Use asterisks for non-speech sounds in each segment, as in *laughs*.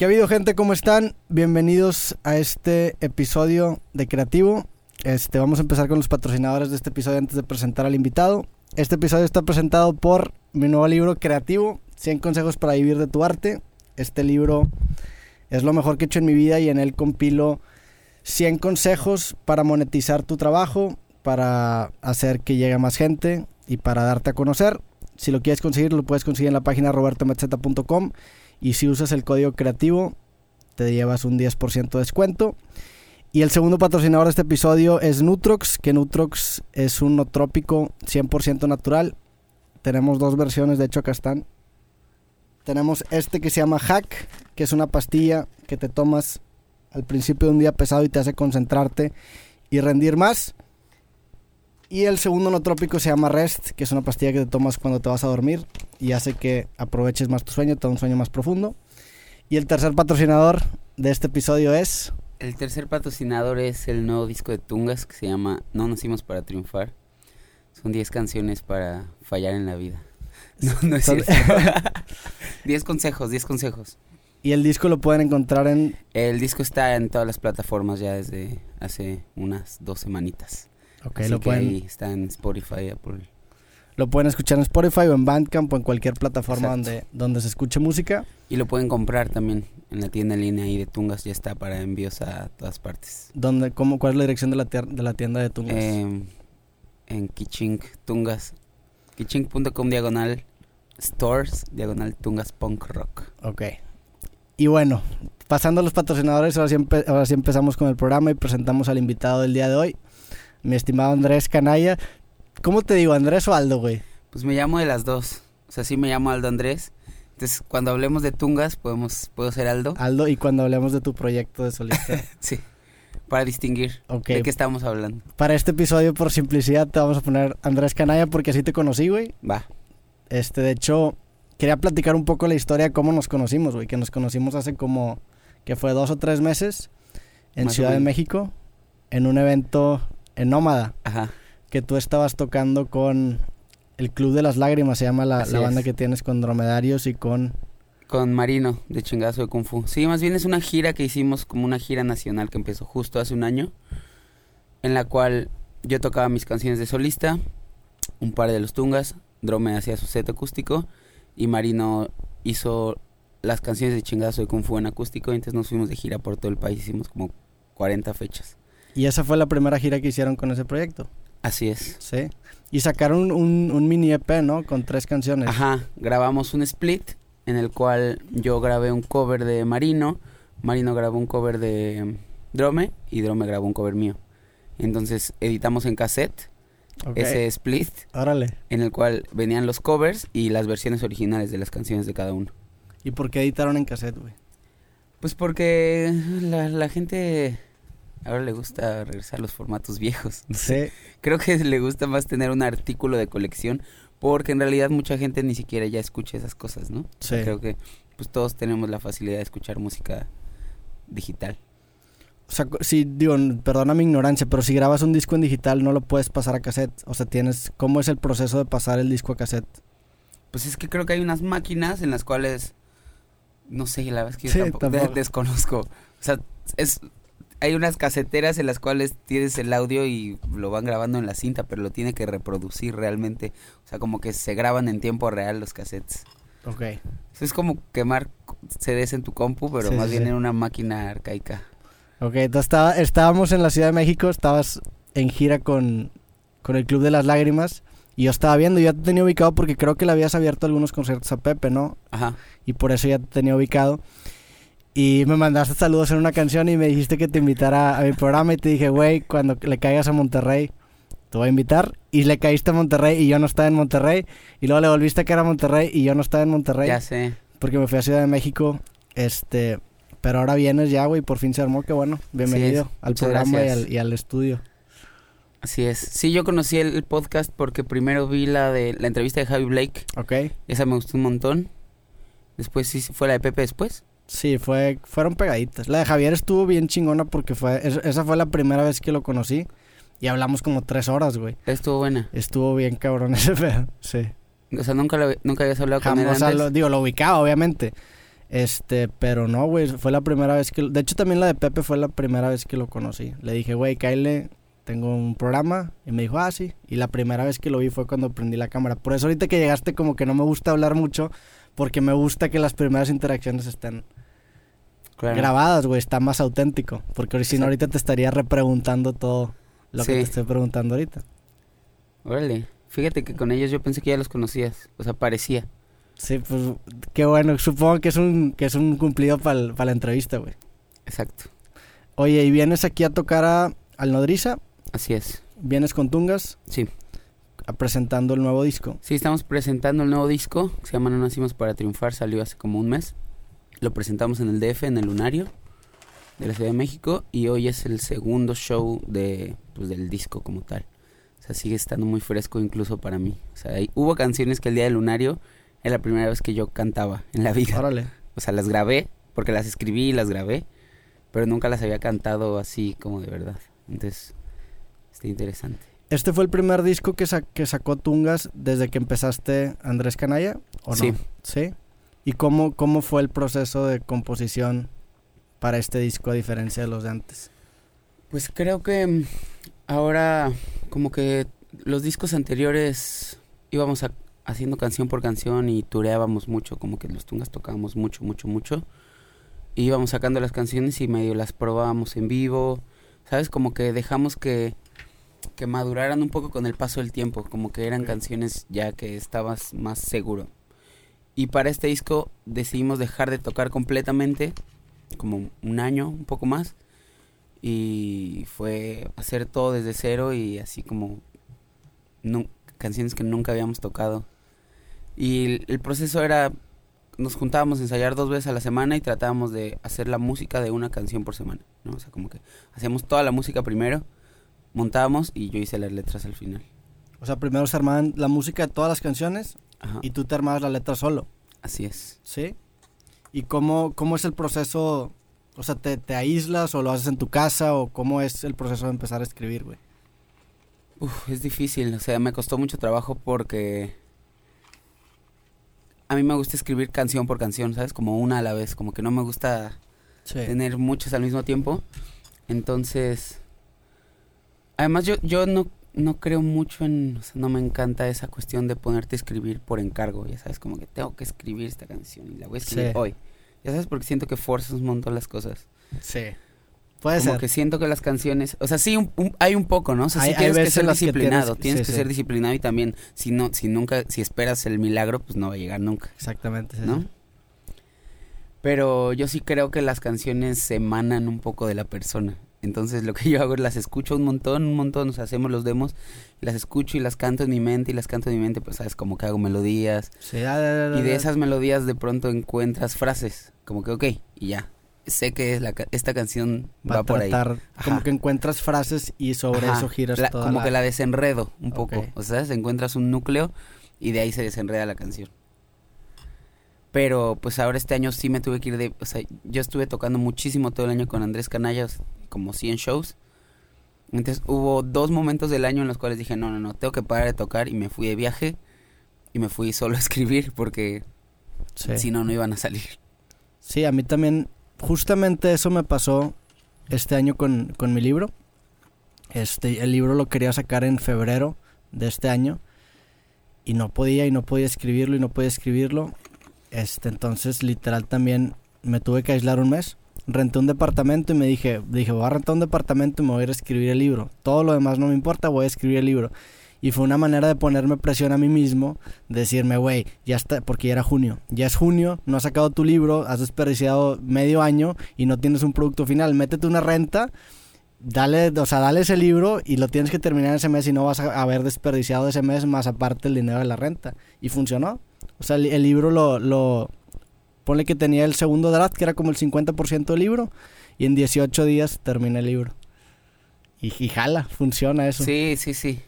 ¿Qué ha habido gente? ¿Cómo están? Bienvenidos a este episodio de Creativo. Este, vamos a empezar con los patrocinadores de este episodio antes de presentar al invitado. Este episodio está presentado por mi nuevo libro Creativo, 100 consejos para vivir de tu arte. Este libro es lo mejor que he hecho en mi vida y en él compilo 100 consejos para monetizar tu trabajo, para hacer que llegue más gente y para darte a conocer. Si lo quieres conseguir, lo puedes conseguir en la página robertometzeta.com y si usas el código creativo, te llevas un 10% de descuento. Y el segundo patrocinador de este episodio es Nutrox, que Nutrox es un trópico 100% natural. Tenemos dos versiones, de hecho acá están. Tenemos este que se llama Hack, que es una pastilla que te tomas al principio de un día pesado y te hace concentrarte y rendir más. Y el segundo nootrópico se llama Rest, que es una pastilla que te tomas cuando te vas a dormir y hace que aproveches más tu sueño, te da un sueño más profundo. Y el tercer patrocinador de este episodio es... El tercer patrocinador es el nuevo disco de Tungas que se llama No Nacimos para Triunfar. Son 10 canciones para fallar en la vida. *laughs* No, no es cierto. *laughs* 10 consejos, 10 consejos. Y el disco lo pueden encontrar en... El disco está en todas las plataformas ya desde hace unas dos semanitas. Ok, Así lo que pueden, ahí está en Spotify, Apple. lo pueden escuchar en Spotify o en Bandcamp o en cualquier plataforma Exacto. donde, donde se escuche música. Y lo pueden comprar también en la tienda en línea ahí de Tungas. Ya está para envíos a todas partes. Donde, cómo, ¿Cuál es la dirección de la, de la tienda de Tungas? Eh, en Kichink, Tungas. Kichink.com diagonal stores, diagonal Tungas Punk Rock. Ok. Y bueno, pasando a los patrocinadores, ahora sí, empe- ahora sí empezamos con el programa y presentamos al invitado del día de hoy, mi estimado Andrés Canalla. ¿Cómo te digo, Andrés o Aldo, güey? Pues me llamo de las dos. O sea, sí me llamo Aldo Andrés. Entonces, cuando hablemos de Tungas, podemos, puedo ser Aldo. Aldo, y cuando hablemos de tu proyecto de solista. *laughs* Sí. Para distinguir de qué estamos hablando. Para este episodio, por simplicidad, te vamos a poner Andrés Canalla porque así te conocí, güey. Va. Este, de hecho, quería platicar un poco la historia de cómo nos conocimos, güey. Que nos conocimos hace como, que fue dos o tres meses en Más Ciudad de. México, en un evento en Nómada. Ajá. que tú estabas tocando con el Club de las Lágrimas, se llama la, la banda es. que tienes con Dromedarios y con... Con Marino, de chingazo de Kung Fu. Sí, más bien es una gira que hicimos como una gira nacional que empezó justo hace un año. En la cual yo tocaba mis canciones de solista, un par de los tungas, Drome hacía su set acústico y Marino hizo las canciones de chingazo de Kung Fu en acústico. Y entonces nos fuimos de gira por todo el país, hicimos como 40 fechas. Y esa fue la primera gira que hicieron con ese proyecto, Así es. ¿sí? Y sacaron un, un mini EP, ¿no? Con tres canciones. Ajá, grabamos un split en el cual yo grabé un cover de Marino, Marino grabó un cover de Drome y Drome grabó un cover mío. Entonces editamos en cassette ese split Órale. en el cual venían los covers y las versiones originales de las canciones de cada uno. ¿Y por qué editaron en cassette, güey? Pues porque la, la gente ahora le gusta regresar a los formatos viejos. *laughs* Sí. Creo que le gusta más tener un artículo de colección porque en realidad mucha gente ni siquiera ya escucha esas cosas, ¿no? Sí. Creo que pues todos tenemos la facilidad de escuchar música digital. O sea, si, digo, perdona mi ignorancia, pero si grabas un disco en digital no lo puedes pasar a cassette. O sea, tienes... ¿Cómo es el proceso de pasar el disco a cassette? Pues es que creo que hay unas máquinas en las cuales no sé, la verdad es que yo Sí, tampoco, de- tampoco. *laughs* desconozco. O sea, es hay unas caseteras en las cuales tienes el audio y lo van grabando en la cinta, pero lo tiene que reproducir realmente. O sea, como que se graban en tiempo real los cassettes. Ok. Eso es como quemar CDs en tu compu, pero Sí, más sí, bien sí. en una máquina arcaica. Ok, entonces estaba, estábamos en la Ciudad de México, estabas en gira con, con el Club de las Lágrimas y yo estaba viendo, yo ya te tenía ubicado porque creo que le habías abierto algunos conciertos a Pepe, ¿no? Ajá. Y por eso ya te tenía ubicado. Y me mandaste saludos en una canción y me dijiste que te invitara a mi programa y te dije, güey, cuando le caigas a Monterrey, te voy a invitar. Y le caíste a Monterrey y yo no estaba en Monterrey. Y luego le volviste a caer a Monterrey y yo no estaba en Monterrey Ya sé. porque me fui a Ciudad de México. Este, pero ahora vienes ya, güey, por fin se armó, qué bueno. Bienvenido es. al programa y al, y al estudio. Así es. Sí, yo conocí el, el podcast porque primero vi la de la entrevista de Javi Blake. ¿Ok? Esa me gustó un montón. Después sí fue la de Pepe después. Sí, fue, fueron pegaditas. La de Javier estuvo bien chingona porque fue, es- esa fue la primera vez que lo conocí y hablamos como tres horas, güey. Estuvo buena. Estuvo bien cabrón *laughs* ese pedo, sí. O sea, nunca, lo- nunca habías hablado con él Jamás, o sea, antes. lo- digo, lo ubicaba, obviamente. Este, pero no, güey, fue la primera vez que... De hecho, también la de Pepe fue la primera vez que lo conocí. Le dije, güey, Kyle, tengo un programa. Y me dijo, ah, sí. Y la primera vez que lo vi fue cuando prendí la cámara. Por eso ahorita que llegaste como que no me gusta hablar mucho, porque me gusta que las primeras interacciones estén Claro. grabadas, güey. Está más auténtico. Porque si no, ahorita te estaría repreguntando todo lo que te estoy preguntando ahorita. Órale. Fíjate que con ellos yo pensé que ya los conocías. O sea, parecía. Sí, pues qué bueno. Supongo que es un, que es un cumplido para la entrevista, güey. Exacto. Oye, ¿y vienes aquí a tocar a, al Nodriza? Así es. ¿Vienes con Tungas? Sí. a- presentando el nuevo disco. Sí, estamos presentando el nuevo disco. que Se llama No Nacimos para Triunfar. Salió hace como un mes. Lo presentamos en el DF, en el Lunario de la Ciudad de México. Y hoy es el segundo show de, pues, del disco como tal. O sea, sigue estando muy fresco incluso para mí. O sea, hay- hubo canciones que el día del Lunario era la primera vez que yo cantaba en la vida. Órale. *laughs* O sea, las grabé, porque las escribí y las grabé, pero nunca las había cantado así como de verdad. Entonces, está interesante. ¿Este fue el primer disco que, sa- que sacó Tungas desde que empezaste Andrés Canalla? ¿O no? Sí. ¿Sí? ¿Y cómo, cómo fue el proceso de composición para este disco a diferencia de los de antes? Pues creo que mm, ahora como que los discos anteriores íbamos a- haciendo canción por canción y tureábamos mucho, como que los tungas tocábamos mucho, mucho, mucho. Y íbamos sacando las canciones y medio las probábamos en vivo. ¿Sabes? Como que dejamos que, que maduraran un poco con el paso del tiempo, como que eran canciones ya que estabas más seguro. Y para este disco decidimos dejar de tocar completamente, como un año, un poco más y fue hacer todo desde cero y así como canciones que nunca habíamos tocado. Y el, el proceso era, nos juntábamos a ensayar dos veces a la semana y tratábamos de hacer la música de una canción por semana, ¿no? O sea, como que hacíamos toda la música primero, montábamos y yo hice las letras al final. O sea, primero se armaban la música de todas las canciones Ajá, y tú te armabas la letra solo, así es. ¿sí? ¿Y cómo, cómo es el proceso? O sea, ¿te, ¿te aíslas o lo haces en tu casa o cómo es el proceso de empezar a escribir, güey? Uf, es difícil, o sea, me costó mucho trabajo porque a mí me gusta escribir canción por canción, ¿sabes? Como una a la vez, como que no me gusta Sí. tener muchas al mismo tiempo. Entonces, además yo, yo no, no creo mucho en, o sea, no me encanta esa cuestión de ponerte a escribir por encargo, ya sabes, como que tengo que escribir esta canción y la voy a escribir Sí. hoy. Ya sabes, porque siento que forzas un montón las cosas. Sí. Puede como ser. que siento que las canciones, o sea, sí, un- un- hay un poco, ¿no? O sea, sí Hay- hay tienes que ser que disciplinado, tienes- tienes sí, que sí. ser disciplinado y también, si no, si nunca, si esperas el milagro, pues no va a llegar nunca. Exactamente. sí, ¿no? Pero yo sí creo que las canciones se emanan un poco de la persona. Entonces lo que yo hago es las escucho un montón, un montón, o sea, hacemos los demos, las escucho y las canto en mi mente y las canto en mi mente, pues sabes, como que hago melodías. Sí, ah, Y de esas melodías de pronto encuentras frases, como que ok, y ya. Sé que es la, esta canción Va por ahí. como que encuentras frases y sobre Ajá, eso giras la- toda como la... que la desenredo un poco. O sea, encuentras un núcleo y de ahí se desenreda la canción. Pero pues ahora este año sí me tuve que ir de... O sea, yo estuve tocando muchísimo todo el año con Andrés Canallas, como 100 shows. Entonces hubo dos momentos del año en los cuales dije, no, no, no, tengo que parar de tocar y me fui de viaje y me fui solo a escribir porque Sí. si no, no iban a salir. Sí, a mí también, justamente eso me pasó este año con, con mi libro. Este, el libro lo quería sacar en febrero de este año y no podía y no podía escribirlo y no podía escribirlo. Este, entonces literal también me tuve que aislar un mes. Renté un departamento y me dije, dije, voy a rentar un departamento y me voy a ir a escribir el libro. Todo lo demás no me importa, voy a escribir el libro. Y fue una manera de ponerme presión a mí mismo, decirme, güey, ya está, porque ya era junio, ya es junio, no has sacado tu libro, has desperdiciado medio año y no tienes un producto final, métete una renta, dale, o sea, dale ese libro y lo tienes que terminar ese mes y no vas a haber desperdiciado ese mes más aparte el dinero de la renta. Y funcionó. O sea, el, el libro lo, lo, ponle que tenía el segundo draft, que era como el 50% del libro, y en 18 días terminé el libro. Y, y jala, funciona eso. Sí, sí, sí.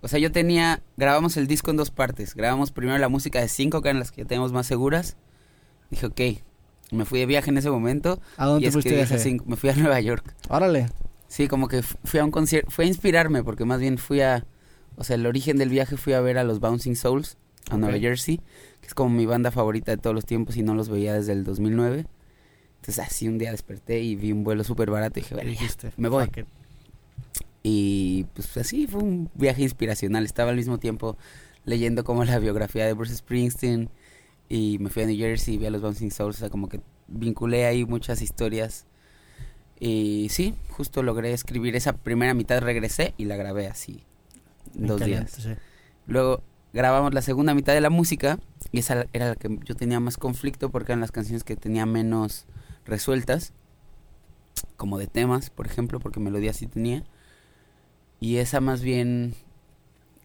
O sea, yo tenía, grabamos el disco en dos partes. Grabamos primero la música de cinco, que eran las que ya teníamos más seguras. Dije, ok, me fui de viaje en ese momento. ¿A dónde y te fuiste viaje? cinco. Me fui a Nueva York. Órale. Sí, como que fu- fui a un concierto, fue a inspirarme, porque más bien fui a, o sea, el origen del viaje fui a ver a los Bouncing Souls, a Nueva. Jersey, que es como mi banda favorita de todos los tiempos y no los veía desde el 2009. Entonces así un día desperté y vi un vuelo súper barato y dije, Y "Verga, ya". me voy. Y pues así fue un viaje inspiracional. Estaba al mismo tiempo leyendo como la biografía de Bruce Springsteen y me fui a New Jersey, vi a los Bouncing Souls, o sea, como que vinculé ahí muchas historias. Y sí, justo logré escribir esa primera mitad, regresé y la grabé así, dos días. Sí. Luego grabamos la segunda mitad de la música y esa era la que yo tenía más conflicto porque eran las canciones que tenía menos resueltas, como de temas, por ejemplo, porque melodía sí tenía. Y esa más bien,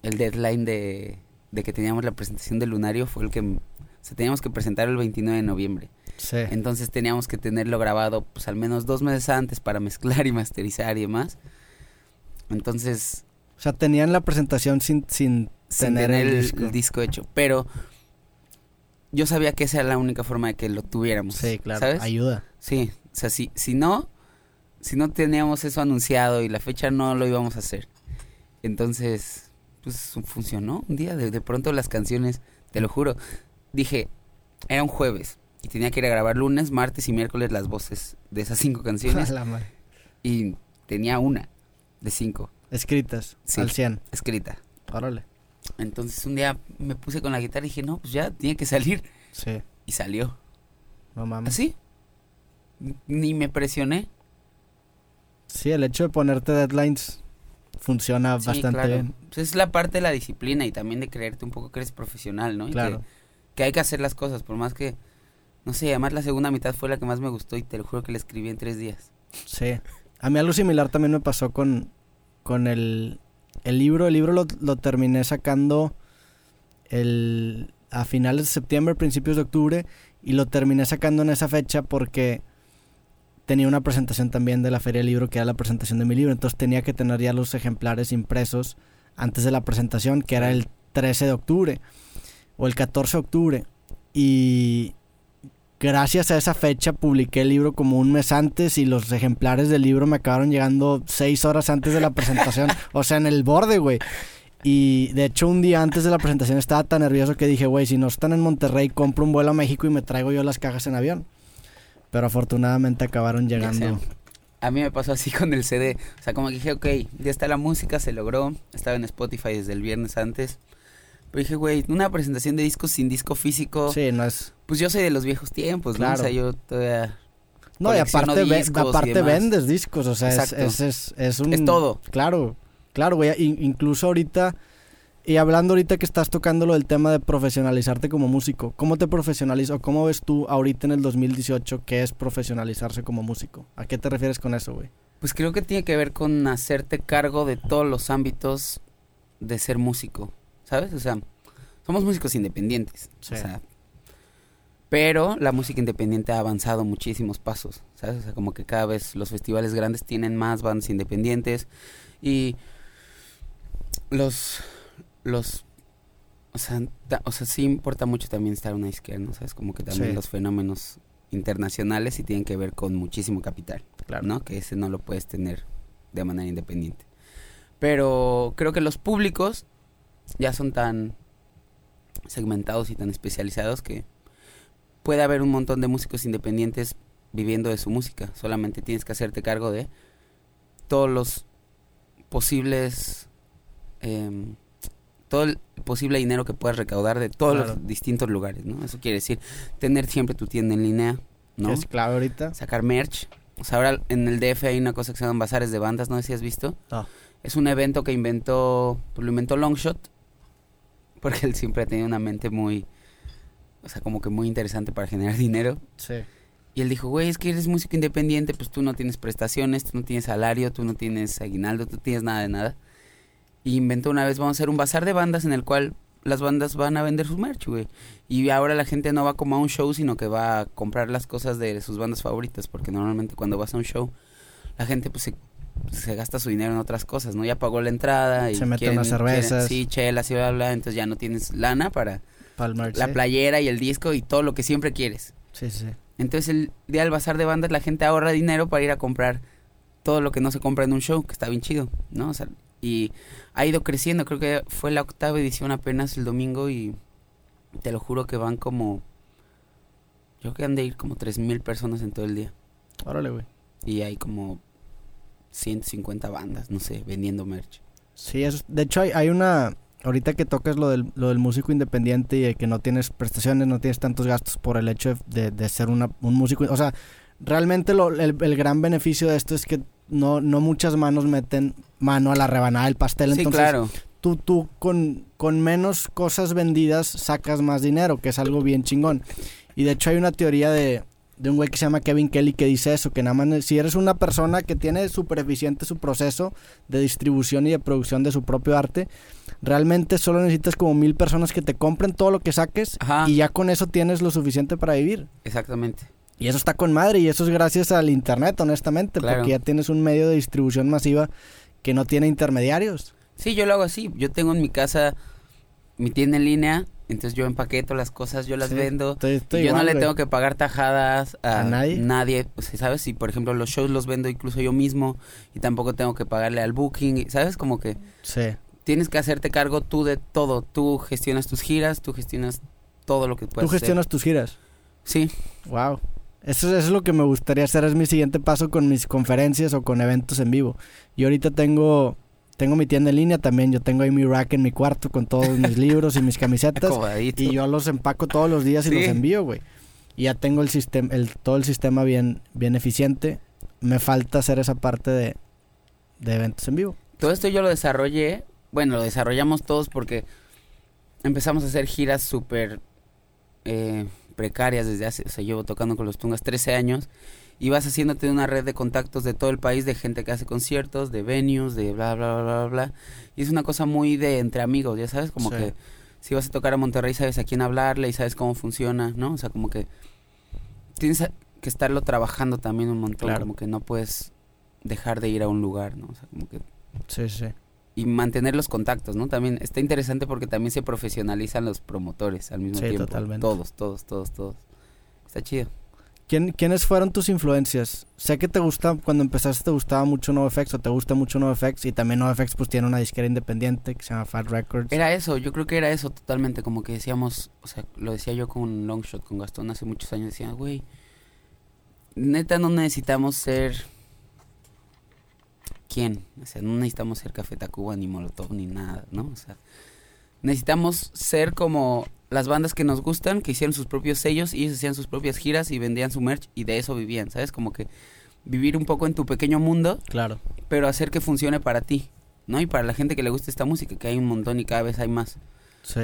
el deadline de, de que teníamos la presentación del Lunario fue el que... O sea, teníamos que presentar el 29 de noviembre. Sí. Entonces teníamos que tenerlo grabado pues al menos dos meses antes para mezclar y masterizar y demás. Entonces O sea, tenían la presentación sin, sin sin tener, el, el, disco. el disco hecho. Pero yo sabía que esa era la única forma de que lo tuviéramos. Sí, claro. ¿Sabes? Ayuda. Sí, o sea, si, si no, si no teníamos eso anunciado y la fecha no lo íbamos a hacer. Entonces, pues funcionó un día. De, de pronto las canciones, te lo juro, dije, era un jueves y tenía que ir a grabar lunes, martes y miércoles las voces de esas cinco canciones *laughs* La madre. y tenía una de cinco Escritas. Sí. Al 100. escrita. Órale. Entonces un día me puse con la guitarra y dije, no, pues ya tiene que salir. Sí. Y salió. No mames. Así. Ni me presioné. Sí, el hecho de ponerte deadlines funciona Sí, bastante claro. bien. Pues es la parte de la disciplina y también de creerte un poco que eres profesional, ¿no? Y Claro. Que, que hay que hacer las cosas, por más que, no sé, además la segunda mitad fue la que más me gustó y te lo juro que la escribí en tres días. Sí. A mí algo similar también me pasó con, con el, el libro. El libro lo, lo terminé sacando el, a finales de septiembre, principios de octubre. Y lo terminé sacando en esa fecha porque tenía una presentación también de la Feria del Libro, que era la presentación de mi libro. Entonces tenía que tener ya los ejemplares impresos antes de la presentación, que era el 13 de octubre o el 14 de octubre. Y gracias a esa fecha publiqué el libro como un mes antes y los ejemplares del libro me acabaron llegando seis horas antes de la presentación. *laughs* o sea, en el borde, güey. Y de hecho un día antes de la presentación estaba tan nervioso que dije, güey, si no están en Monterrey, compro un vuelo a México y me traigo yo las cajas en avión. Pero afortunadamente acabaron llegando. A mí me pasó así *laughs* con el CD. O sea, como que dije, ok, ya está la música, se logró. Estaba en Spotify desde el viernes antes. Pero dije, güey, una presentación de discos sin disco físico. Sí, no es... Pues yo soy de los viejos tiempos, ¿no? Claro. O sea, yo todavía... No, y aparte, discos aparte vendes discos, o sea, es, es, es, es un... Es todo. Claro, claro, güey. in- incluso ahorita, y hablando ahorita que estás tocando lo del tema de profesionalizarte como músico, ¿cómo te profesionalizas o cómo ves tú ahorita en el 2018 qué es profesionalizarse como músico? ¿A qué te refieres con eso, güey? Pues creo que tiene que ver con hacerte cargo de todos los ámbitos de ser músico, ¿sabes? O sea, somos músicos independientes, Sí. o sea, pero la música independiente ha avanzado muchísimos pasos, ¿sabes? O sea, como que cada vez los festivales grandes tienen más bandas independientes y los los o sea, o sea, sí importa mucho también estar en una izquierda, ¿no? ¿Sabes? Como que también Sí. los fenómenos internacionales sí tienen que ver con muchísimo capital. Claro. ¿no? Que ese no lo puedes tener de manera independiente. Pero creo que los públicos ya son tan segmentados y tan especializados que puede haber un montón de músicos independientes viviendo de su música. Solamente tienes que hacerte cargo de todos los posibles... em, todo el posible dinero que puedas recaudar de todos Claro. los distintos lugares, ¿no? Eso quiere decir tener siempre tu tienda en línea, ¿no? ¿Qué es clave ahorita? sacar merch. O sea, ahora en el DF hay una cosa que se llaman bazares de bandas, no sé si has visto. No. Es un evento que inventó, pues lo inventó Longshot, *laughs* porque él siempre ha tenido una mente muy, o sea, como que muy interesante para generar *laughs* dinero. Sí. Y él dijo, güey, es que eres músico independiente, pues tú no tienes prestaciones, tú no tienes salario, tú no tienes aguinaldo, tú tienes nada de nada. Y inventó una vez, vamos a hacer un bazar de bandas en el cual las bandas van a vender su merch, güey. Y ahora la gente no va como a un show, sino que va a comprar las cosas de sus bandas favoritas, porque normalmente cuando vas a un show, la gente pues se, se gasta su dinero en otras cosas, ¿no? Ya pagó la entrada y Se mete unas cervezas. quieren- sí, chelas y bla, bla, entonces ya no tienes lana para merch, la sí. playera y el disco y todo lo que siempre quieres. Sí, sí. Entonces el día del bazar de bandas la gente ahorra dinero para ir a comprar todo lo que no se compra en un show, que está bien chido, ¿no? O sea, y ha ido creciendo, creo que fue la octava edición apenas el domingo y te lo juro que van como... Yo creo que han de ir como 3.000 personas en todo el día. Órale, güey. Y hay como 150 bandas, no sé, vendiendo merch. Sí, eso, de hecho hay, hay una... Ahorita que tocas lo del, lo del músico independiente y de que no tienes prestaciones, no tienes tantos gastos por el hecho de, de ser una, un músico... O sea, realmente lo, el, el gran beneficio de esto es que no, no muchas manos meten mano a la rebanada del pastel. Sí, entonces, claro. tú, tú con, con menos cosas vendidas sacas más dinero, que es algo bien chingón. Y de hecho hay una teoría de, de un güey que se llama Kevin Kelly que dice eso, que nada más si eres una persona que tiene súper eficiente su proceso de distribución y de producción de su propio arte, realmente solo necesitas como mil personas que te compren todo lo que saques Ajá. y ya con eso tienes lo suficiente para vivir. Exactamente. Y eso está con madre y eso es gracias al internet, honestamente, Claro. porque ya tienes un medio de distribución masiva que no tiene intermediarios. Sí, yo lo hago así. Yo tengo en mi casa mi tienda en línea, entonces yo empaqueto las cosas, yo las Sí, vendo. estoy- estoy y yo no le tengo que pagar tajadas a, ¿A nadie? Sea, ¿sabes? Si, por ejemplo, los shows los vendo incluso yo mismo y tampoco tengo que pagarle al booking, ¿sabes? Como que Sí. tienes que hacerte cargo tú de todo. Tú gestionas tus giras, tú gestionas todo lo que Tú puedes hacer. gestionas tus giras. Sí, Wow. Eso, eso es lo que me gustaría hacer, es mi siguiente paso con mis conferencias o con eventos en vivo. Y ahorita tengo tengo mi tienda en línea también, yo tengo ahí mi rack en mi cuarto con todos mis *laughs* libros y mis camisetas y yo los empaco todos los días y Sí. los envío, güey. Y ya tengo el sistema el todo el sistema bien bien eficiente. Me falta hacer esa parte de de eventos en vivo. Todo esto yo lo desarrollé, bueno, lo desarrollamos todos porque empezamos a hacer giras súper eh, precarias desde hace, o sea, llevo tocando con los Tungas 13 años y vas haciéndote una red de contactos de todo el país, de gente que hace conciertos, de venues, de bla, bla, bla, bla, bla. Y es una cosa muy de entre amigos, ya sabes, como Sí. que si vas a tocar a Monterrey sabes a quién hablarle y sabes cómo funciona, ¿no? O sea, como que tienes que estarlo trabajando también un montón, Claro. como que no puedes dejar de ir a un lugar, ¿no? O sea, como que Sí, sí. y mantener los contactos, ¿no? También está interesante porque también se profesionalizan los promotores al mismo Sí, tiempo. totalmente. Todos, todos, todos, todos. Está chido. ¿Quién, ¿Quiénes fueron tus influencias? Sé que te gusta, cuando empezaste te gustaba mucho NoFX o te gusta mucho NoFX y también NoFX pues tiene una disquera independiente que se llama Fat Records. Era eso, yo creo que era eso totalmente, como que decíamos, o sea, lo decía yo con Longshot, con Gastón hace muchos años, decía, güey, neta no necesitamos ser... ¿Quién? O sea, no necesitamos ser Café Tacuba ni Molotov ni nada, ¿no? O sea, necesitamos ser como las bandas que nos gustan, que hicieron sus propios sellos y ellos hacían sus propias giras y vendían su merch y de eso vivían, ¿sabes? Como que vivir un poco en tu pequeño mundo, Claro. pero hacer que funcione para ti, ¿no? Y para la gente que le gusta esta música, que hay un montón y cada vez hay más. Sí.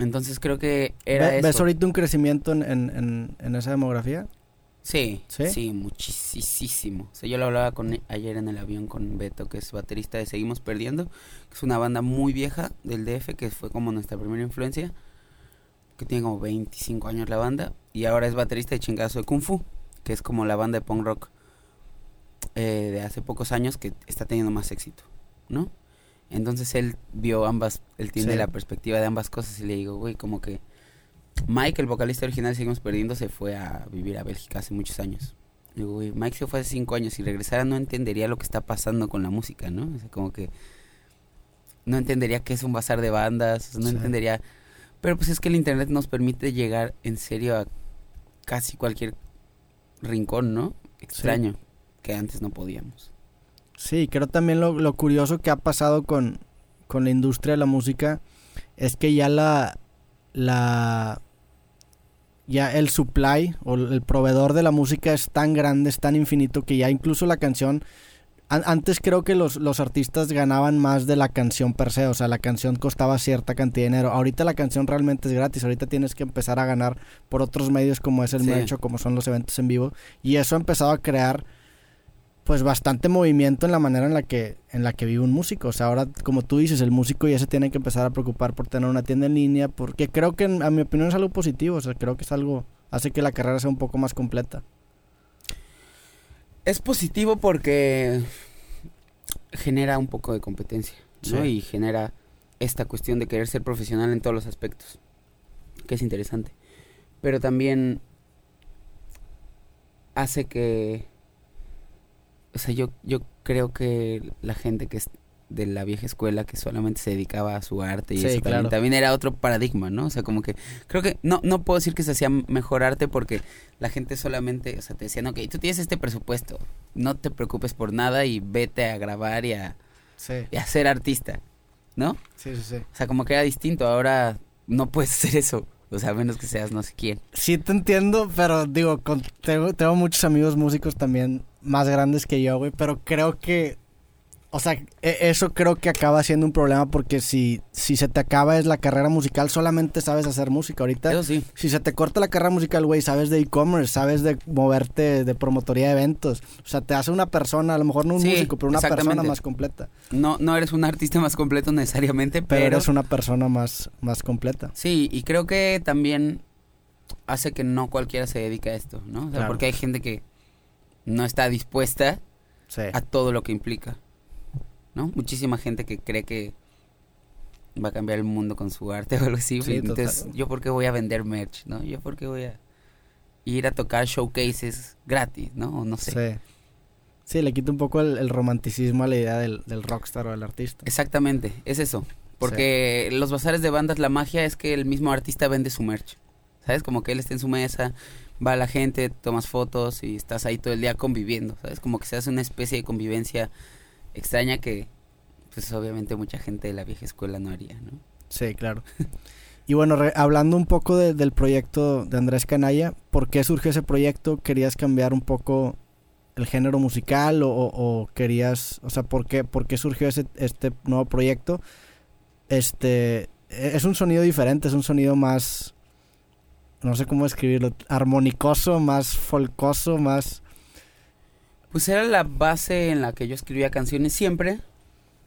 Entonces creo que era eso. ¿Ves ahorita un crecimiento en, en, en, en esa demografía? Sí, ¿Sí? sí, muchísimo. O sea, yo lo hablaba con ayer en el avión con Beto, que es baterista de Seguimos Perdiendo, que es una banda muy vieja del DF, que fue como nuestra primera influencia, que tiene como 25 años la banda, y ahora es baterista de Chingazo de Kung Fu, que es como la banda de punk rock eh, de hace pocos años que está teniendo más éxito, ¿no? Entonces él vio ambas, él tiene Sí. la perspectiva de ambas cosas y le digo, güey, como que Mike, el vocalista original Seguimos Perdiendo, se fue a vivir a Bélgica hace muchos años. Digo, güey, Mike se fue hace cinco años y regresara no entendería lo que está pasando con la música, ¿no? O sea, como que no entendería qué es un bazar de bandas, no Sí. entendería... Pero pues es que el internet nos permite llegar en serio a casi cualquier rincón, ¿no? Extraño, que antes no podíamos. Sí, creo también lo, lo curioso que ha pasado con, con la industria de la música es que ya la, la ya el supply o el proveedor de la música es tan grande, es tan infinito que ya incluso la canción an- antes creo que los, los artistas ganaban más de la canción per se, o sea, la canción costaba cierta cantidad de dinero. Ahorita la canción realmente es gratis, ahorita tienes que empezar a ganar por otros medios como es el Sí. merch o como son los eventos en vivo y eso ha empezado a crear pues bastante movimiento en la manera en la que en la que vive un músico. O sea, ahora como tú dices, el músico ya se tiene que empezar a preocupar por tener una tienda en línea, porque creo que en- a mi opinión es algo positivo, o sea, creo que es algo hace que la carrera sea un poco más completa. Es positivo porque genera un poco de competencia, ¿no? Sí. Y genera esta cuestión de querer ser profesional en todos los aspectos, que es interesante. Pero también hace que, o sea, yo, yo creo que la gente que es de la vieja escuela que solamente se dedicaba a su arte y Sí, eso también, claro. también era otro paradigma, ¿no? O sea, como que creo que no no puedo decir que se hacía mejor arte porque la gente solamente, o sea, te decían, ok, tú tienes este presupuesto, no te preocupes por nada y vete a grabar y a, Sí, y a ser artista, ¿no? sí, sí, sí. O sea, como que era distinto, ahora no puedes *laughs* hacer eso, o sea, a menos que seas no sé quién. Sí te entiendo, pero digo, con- tengo, tengo muchos amigos músicos también más grandes que yo, güey, pero creo que, o sea, e- eso creo que acaba siendo un problema porque si, si se te acaba es la carrera musical, solamente sabes hacer música ahorita. Eso sí. Si se te corta la carrera musical, güey, sabes de e-commerce, sabes de moverte de promotoría de eventos. O sea, te hace una persona, a lo mejor no un Sí, músico, pero una persona más completa. No, no eres un artista más completo necesariamente, Pero, pero, eres una persona más, más completa. sí, y creo que también hace que no cualquiera se dedique a esto, ¿no? O sea, Claro. porque hay gente que no está dispuesta Sí. a todo lo que implica, ¿no? Muchísima gente que cree que va a cambiar el mundo con su arte *laughs* o algo así. Sí, entonces, total. yo por qué voy a vender merch, ¿no? Yo por qué voy a ir a tocar showcases gratis, ¿no? O no sé. Sí. Sí, le quita un poco el, el romanticismo a la idea del, del rockstar o del artista. Exactamente, es eso. Porque los bazares de bandas, la magia es que el mismo artista vende su merch. ¿Sabes? Como que él está en su mesa, va la gente, tomas fotos y estás ahí todo el día conviviendo. ¿Sabes? Como que se hace una especie de convivencia extraña que, pues obviamente mucha gente de la vieja escuela no haría, ¿no? Sí, claro. Y bueno, hablando un poco de- del proyecto de Andrés Canalla, ¿por qué surgió ese proyecto? ¿Querías cambiar un poco el género musical o querías, o sea, ¿por qué, por qué surgió ese, este nuevo proyecto? Este, e- es un sonido diferente, es un sonido más, no sé cómo describirlo, armonicoso, más folcoso, más... Pues era la base en la que yo escribía canciones siempre.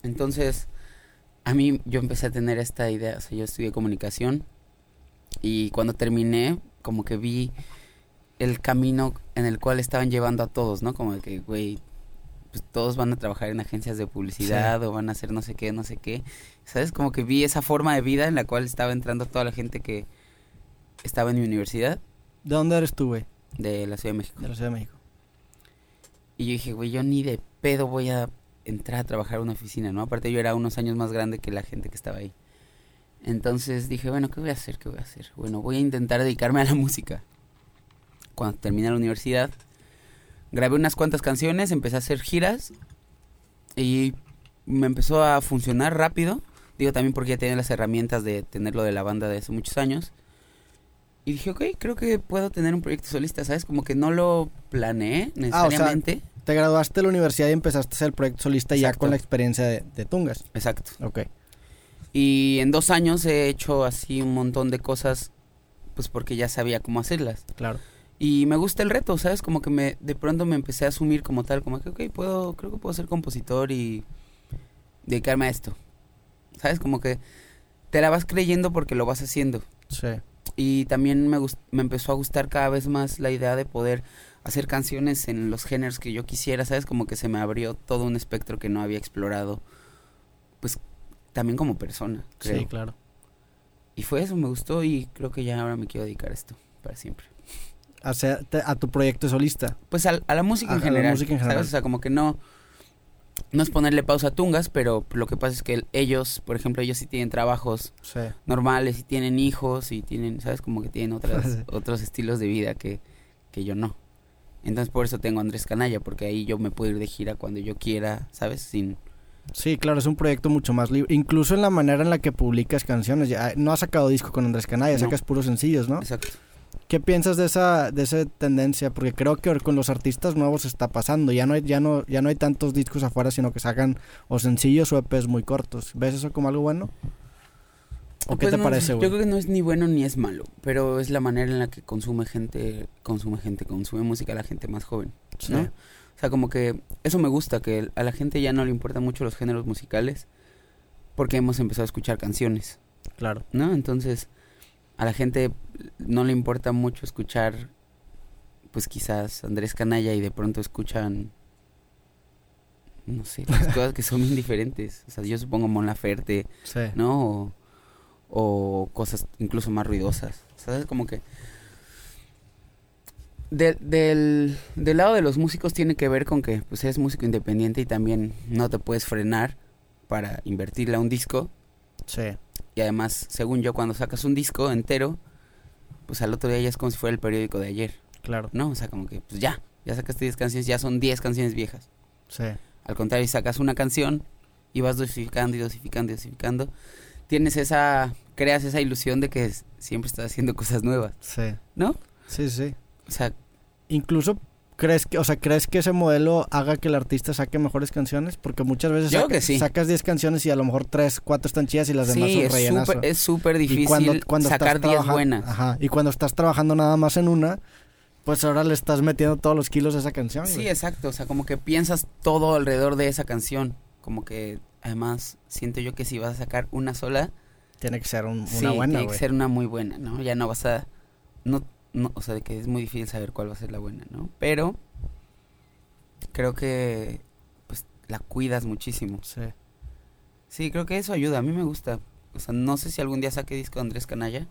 Entonces, a mí yo empecé a tener esta idea. O sea, yo estudié comunicación. Y cuando terminé, como que vi el camino en el cual estaban llevando a todos, ¿no? Como que, güey, pues todos van a trabajar en agencias de publicidad o van a hacer no sé qué, no sé qué. ¿Sabes? Como que vi esa forma de vida en la cual estaba entrando toda la gente que estaba en mi universidad ¿De dónde eres tú, güey? de la Ciudad de México. De la Ciudad de México. Y yo dije, güey, yo ni de pedo voy a entrar a trabajar a una oficina, ¿no? Aparte yo era unos años más grande que la gente que estaba ahí. Entonces dije, bueno, ¿qué voy a hacer? ¿Qué voy a hacer? Bueno, voy a intentar dedicarme a la música. Cuando terminé la universidad, grabé unas cuantas canciones, empecé a hacer giras y me empezó a funcionar rápido. Digo también porque ya tenía las herramientas de tenerlo de la banda de hace muchos años. Y dije, ok, creo que puedo tener un proyecto solista, ¿sabes? Como que no lo planeé Ah, o sea, necesariamente. Te graduaste de la universidad y empezaste a hacer el proyecto solista ya con la experiencia de, de Tungas. Exacto. Ok. Y en dos años he hecho así un montón de cosas, pues porque ya sabía cómo hacerlas. Claro. Y me gusta el reto, ¿sabes? Como que me, de pronto me empecé a asumir como tal, como que, ok, puedo, creo que puedo ser compositor y dedicarme a esto. ¿Sabes? Como que te la vas creyendo porque lo vas haciendo. Sí. Y también me, gust- me empezó a gustar cada vez más la idea de poder hacer canciones en los géneros que yo quisiera, ¿sabes? Como que se me abrió todo un espectro que no había explorado, pues también como persona, creo. Sí, claro. Y fue eso, me gustó y creo que ya ahora me quiero dedicar a esto para siempre. Hacer, te- a tu proyecto solista. Pues al- a, la música A- en a la general, música en general. ¿sabes? O sea, como que no no es ponerle pausa a Tungas, pero lo que pasa es que el- ellos, por ejemplo, ellos sí tienen trabajos Sí. normales y tienen hijos y tienen, ¿sabes? Como que tienen otras, *laughs* otros estilos de vida que, que yo no. Entonces por eso tengo a Andrés Canalla, porque ahí yo me puedo ir de gira cuando yo quiera, ¿sabes? Sin... Sí, claro, es un proyecto mucho más libre. Incluso en la manera en la que publicas canciones. Ya, no has sacado disco con Andrés Canalla, No. sacas puros sencillos, ¿no? Exacto. ¿Qué piensas de esa, de esa tendencia? Porque creo que con los artistas nuevos está pasando. Ya no hay, ya no, ya no hay tantos discos afuera, sino que sacan o sencillos o EPs muy cortos. ¿Ves eso como algo bueno? ¿O qué Pues te no, parece, Yo güey? creo que no es ni bueno ni es malo, pero es la manera en la que consume gente, consume gente, consume música la gente más joven, Sí. ¿no? O sea, como que eso me gusta, que a la gente ya no le importan mucho los géneros musicales, porque hemos empezado a escuchar canciones, Claro. ¿no? Entonces, a la gente no le importa mucho escuchar, pues quizás Andrés Canalla y de pronto escuchan, no sé, las cosas que son bien diferentes. O sea, yo supongo Mon Laferte, Sí. ¿no? O, o cosas incluso más ruidosas. ¿Sabes? Como que... de- del, del lado de los músicos tiene que ver con que pues eres músico independiente y también no te puedes frenar para invertirle a un disco. Sí. Y además, según yo, cuando sacas un disco entero, pues al otro día ya es como si fuera el periódico de ayer, Claro. ¿no? O sea, como que, pues ya, ya sacaste 10 canciones, ya son 10 canciones viejas. Sí. Al contrario, sacas una canción y vas dosificando y dosificando y dosificando. Tienes esa, creas esa ilusión de que siempre estás haciendo cosas nuevas, Sí. ¿no? Sí, sí. O sea, Incluso crees que, o sea, crees que ese modelo haga que el artista saque mejores canciones, porque muchas veces Yo saca- creo que sí. sacas 10 canciones y a lo mejor 3, 4 están chidas y las demás sí, son es súper es súper Y difícil cuando, cuando sacar estás 10 trabaja- buenas. Ajá. Y cuando estás trabajando nada más en una, pues ahora le estás metiendo todos los kilos a esa canción. Sí, güey. exacto. O sea, como que piensas todo alrededor de esa canción. Como que, además, siento yo que si vas a sacar una sola, Tiene que ser un- sí, una buena, tiene güey. que ser una muy buena, ¿no? Ya no vas a... No, no, o sea, de que es muy difícil saber cuál va a ser la buena, ¿no? Pero creo que, pues, la cuidas muchísimo. Sí. Sí, creo que eso ayuda. A mí me gusta. O sea, no sé si algún día saque disco de Andrés Canalla.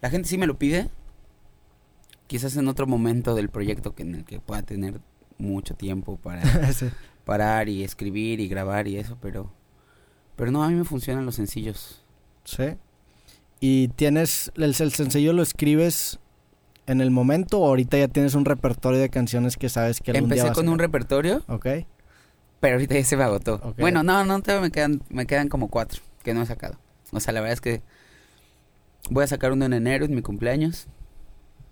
La gente sí me lo pide. Quizás en otro momento del proyecto que en el que pueda tener mucho tiempo para *laughs* Sí. parar y escribir y grabar y eso, pero pero no, a mí me funcionan los sencillos. Sí. ¿Y tienes, el, el sencillo lo escribes en el momento o ahorita ya tienes un repertorio de canciones que sabes que algún día Empecé a con un repertorio, Ok. pero ahorita ya se me agotó. Bueno, no, no, todavía me quedan me quedan como cuatro que no he sacado. O sea, la verdad es que voy a sacar uno en enero, es mi cumpleaños,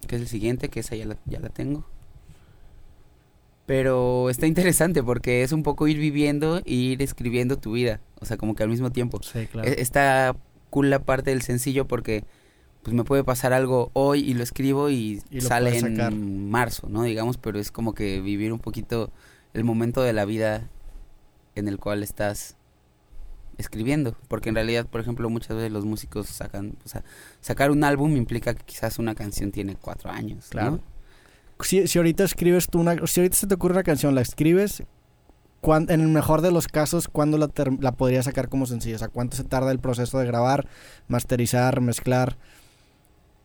que es el siguiente, que esa ya la, ya la tengo. Pero está interesante porque es un poco ir viviendo e ir escribiendo tu vida, o sea, como que al mismo tiempo. Sí, claro. E- Está cool la parte del sencillo porque pues me puede pasar algo hoy y lo escribo y, Y lo sale en sacar. marzo, ¿no? Digamos, pero es como que vivir un poquito el momento de la vida en el cual estás escribiendo, porque en realidad, por ejemplo, muchas veces los músicos sacan, o sea, sacar un álbum implica que quizás una canción tiene cuatro años, ¿no? Claro. Si, si ahorita escribes tú una... Si ahorita se te ocurre una canción, la escribes... cuán- en el mejor de los casos, ¿cuándo la, ter- la podrías sacar como sencillo? O sea, ¿cuánto se tarda el proceso de grabar, masterizar, mezclar?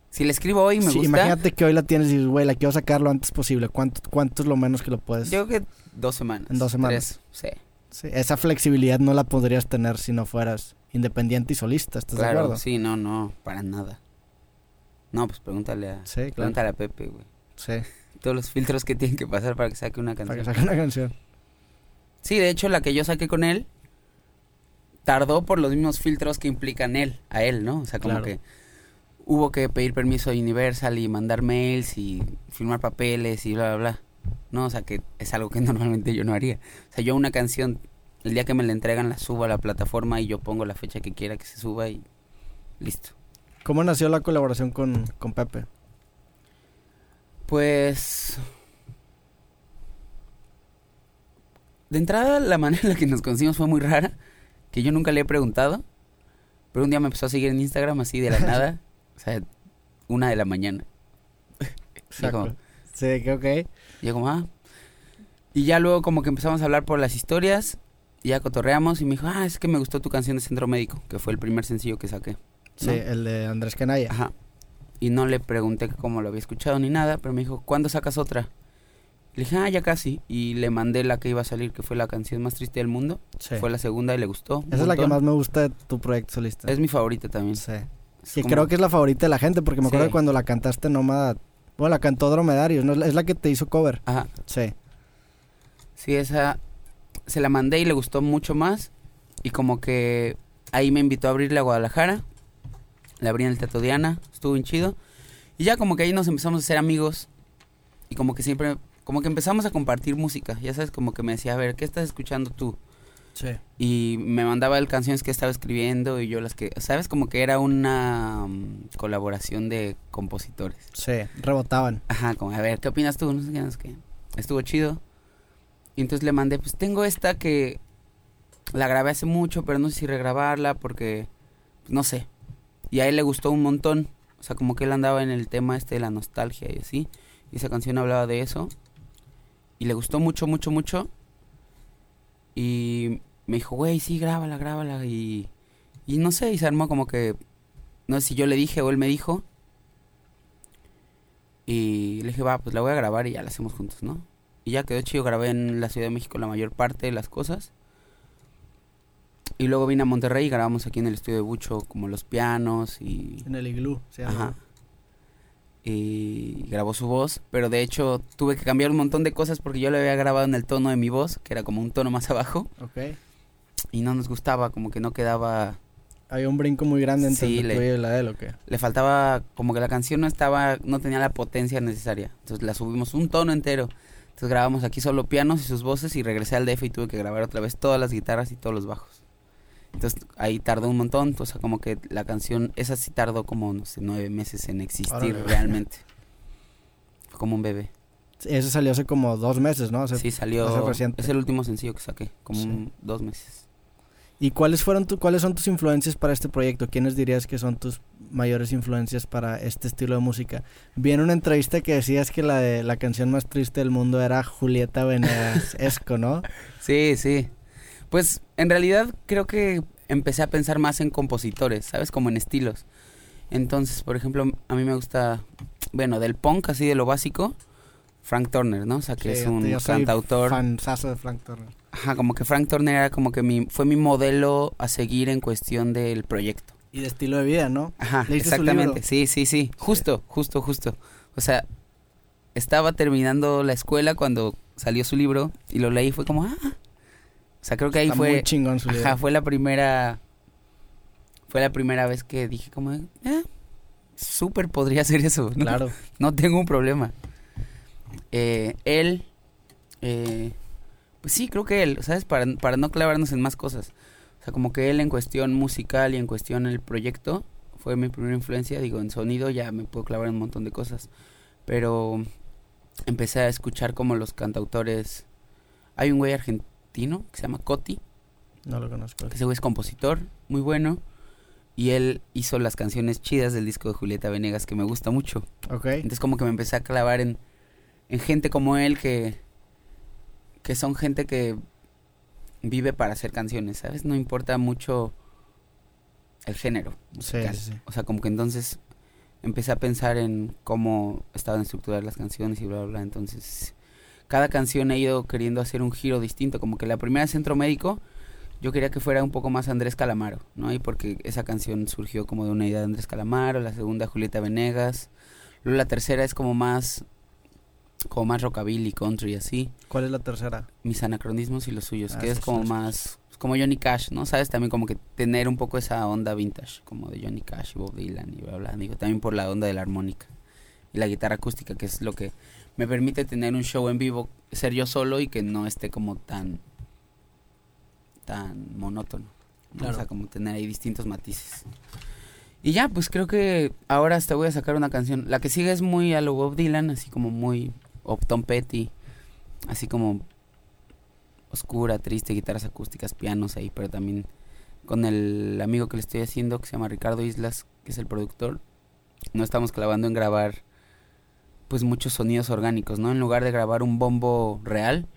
Si le escribo hoy y me Sí, gusta, imagínate que hoy la tienes y dices, güey, la quiero sacar lo antes posible. ¿Cuánto, ¿Cuánto es lo menos que lo puedes...? yo creo que dos semanas. En dos semanas. tres, sí. Sí, esa flexibilidad no la podrías tener si no fueras independiente y solista, ¿estás de Claro, acuerdo? sí, no, no, para nada. No, pues pregúntale a, Sí, claro. pregúntale a Pepe, güey. Sí, Todos los filtros que tienen que pasar para que saque una para canción. que saque una canción. Sí, de hecho, la que yo saqué con él tardó por los mismos filtros que implican él, a él, ¿no? O sea, como Claro. que hubo que pedir permiso a Universal y mandar mails y firmar papeles y bla, bla, bla. No, o sea, que es algo que *laughs* normalmente yo no haría. O sea, yo una canción, el día que me la entregan, la subo a la plataforma y yo pongo la fecha que quiera que se suba y listo. ¿Cómo nació la colaboración con, con Pepe? Pues. De entrada, la *laughs* manera en la que nos conocimos fue muy rara. Que yo nunca le he preguntado. Pero un día me empezó a seguir en Instagram así de la *laughs* nada. O sea, una de la mañana. Exacto. Sí, que ok. Y yo como, ah. Y ya luego como que empezamos a hablar por las historias. Y ya cotorreamos y me dijo, ah, es que me gustó tu canción de Centro Médico. Que fue el primer sencillo que saqué. Sí, el de Andrés Canaya. Ajá. Y no le pregunté cómo lo había escuchado ni nada, pero me dijo, ¿cuándo sacas otra? Le dije, ah, ya casi. Y le mandé la que iba a salir, que fue la canción más triste del mundo. Sí. Fue la segunda y le gustó. Esa es la que más me gusta de tu proyecto solista. Es mi favorita también. Sí. Que como- creo que es la favorita de la gente, porque me acuerdo Sí. que cuando la cantaste Nómada... Bueno, la cantó Dromedarios, ¿no? Es la- la que te hizo cover. Ajá. Sí. Sí, esa se la mandé y le gustó mucho más. Y como que ahí me invitó a abrirle a Guadalajara. Le abrí en el Teatro Diana, estuvo bien chido. Y ya como que ahí nos empezamos a hacer amigos. Y como que siempre, como que empezamos a compartir música. Ya sabes, como que me decía, a ver, ¿qué estás escuchando tú? Sí. Y me mandaba él canciones que estaba escribiendo y yo las que, ¿sabes? Como que era una mm, colaboración de compositores. Sí, rebotaban. Ajá, como, a ver, ¿qué opinas tú? No sé qué, no sé qué. Estuvo chido. Y entonces le mandé, pues tengo esta que la grabé hace mucho, pero no sé si regrabarla porque, pues, no sé. Y a él le gustó un montón. O sea, como que él andaba en el tema este de la nostalgia y así. Y esa canción hablaba de eso. Y le gustó mucho, mucho, mucho. Y me dijo, güey, sí, grábala, grábala. Y, y no sé, y se armó como que, no sé si yo le dije o él me dijo. Y le dije, va, pues la voy a grabar y ya la hacemos juntos, ¿no? Y ya quedó chido, grabé en la Ciudad de México la mayor parte de las cosas. Y luego vine a Monterrey y grabamos aquí en el estudio de Bucho como los pianos y... En el iglú, se llama. Ajá. Y grabó su voz, pero de hecho tuve que cambiar un montón de cosas porque yo le había grabado en el tono de mi voz, que era como un tono más *laughs* abajo, Ok. Y no nos gustaba, como que no quedaba, Había un brinco muy grande entre Sí, le- y la de él, ¿o qué? le faltaba, como que la canción no estaba, no tenía la potencia necesaria. Entonces la subimos un tono entero. Entonces grabamos aquí solo pianos y sus voces y regresé al DF y tuve que grabar otra vez todas las guitarras y todos los bajos. Entonces ahí tardó un montón, o sea, como que la canción, esa sí tardó como, no sé, nueve meses en existir Órale. realmente. *laughs* Fue como un bebé. Ese salió hace como dos meses, ¿no? Sí, salió. hace reciente. Es el último sencillo que saqué, como Sí. un- dos meses. ¿Y cuáles fueron tu, cuáles son tus influencias para este proyecto? ¿Quiénes dirías que son tus mayores influencias para este estilo de música? Vi en una entrevista que decías que la de la canción más triste del mundo era Julieta Venegas Esco, ¿no? *laughs* Sí, sí. Pues en realidad creo que empecé a pensar más en compositores, ¿sabes? Como en estilos. Entonces, por ejemplo, a mí me gusta, bueno, del punk, así de lo básico, Frank Turner, ¿no? O sea, que Sí, es un yo soy cantautor. Fanzazo de Frank Turner. Ajá, como que Frank Turner era como que mi, fue mi modelo a seguir en cuestión del proyecto. Y de estilo de vida, ¿no? Ajá, ¿Leíste su exactamente. Sí, sí, sí. Justo, justo, justo. O sea, estaba terminando la escuela cuando salió su libro y lo leí y fue como, ah. O sea, creo que ahí Está fue muy chingón su libro. Ajá, fue la primera. Fue la primera vez que dije como, eh, súper podría ser eso. ¿no? Claro. *laughs* No tengo un problema. Eh, él, eh, pues sí, creo que él, ¿sabes? Para, para no clavarnos en más cosas. O sea, como que él en cuestión musical y en cuestión el proyecto fue mi primera influencia. Digo, en sonido ya me puedo clavar en un montón de cosas. Pero empecé a escuchar como los cantautores. Hay un güey argentino que se llama Coti No lo conozco. que ese güey es compositor, muy bueno. Y él hizo las canciones chidas del disco de Julieta Venegas, que me gusta mucho. Ok. Entonces como que me empecé a clavar en, en gente como él, que, que son gente que vive para hacer canciones, ¿sabes? No importa mucho el género Sí, musical. sí, sí. O sea, como que entonces empecé a pensar en cómo estaban estructuradas las canciones y bla, bla, bla. Entonces, cada canción he ido queriendo hacer un giro distinto. Como que la primera Centro Médico, yo quería que fuera un poco más Andrés Calamaro, ¿no? Y porque esa canción surgió como de una idea de Andrés Calamaro, la segunda Julieta Venegas. Luego la tercera es como más, como más rockabilly, country, así. ¿Cuál es la tercera? Mis anacronismos y los suyos, Ah, que es como más, como Johnny Cash, ¿no? Sabes, también como que tener un poco esa onda vintage, como de Johnny Cash y Bob Dylan y bla, bla. Digo, también por la onda de la armónica y la guitarra acústica, que es lo que me permite tener un show en vivo, ser yo solo y que no esté como tan, tan monótono. ¿no? Claro. O sea, como tener ahí distintos matices. Y ya, pues creo que ahora hasta voy a sacar una canción. La que sigue es muy a lo Bob Dylan, así como muy o Tom Petty, así como oscura, triste, guitarras acústicas, pianos ahí, pero también con el amigo que le estoy haciendo, que se llama Ricardo Islas, que es el productor, no estamos clavando en grabar pues muchos sonidos orgánicos, ¿no? En lugar de grabar un bombo real,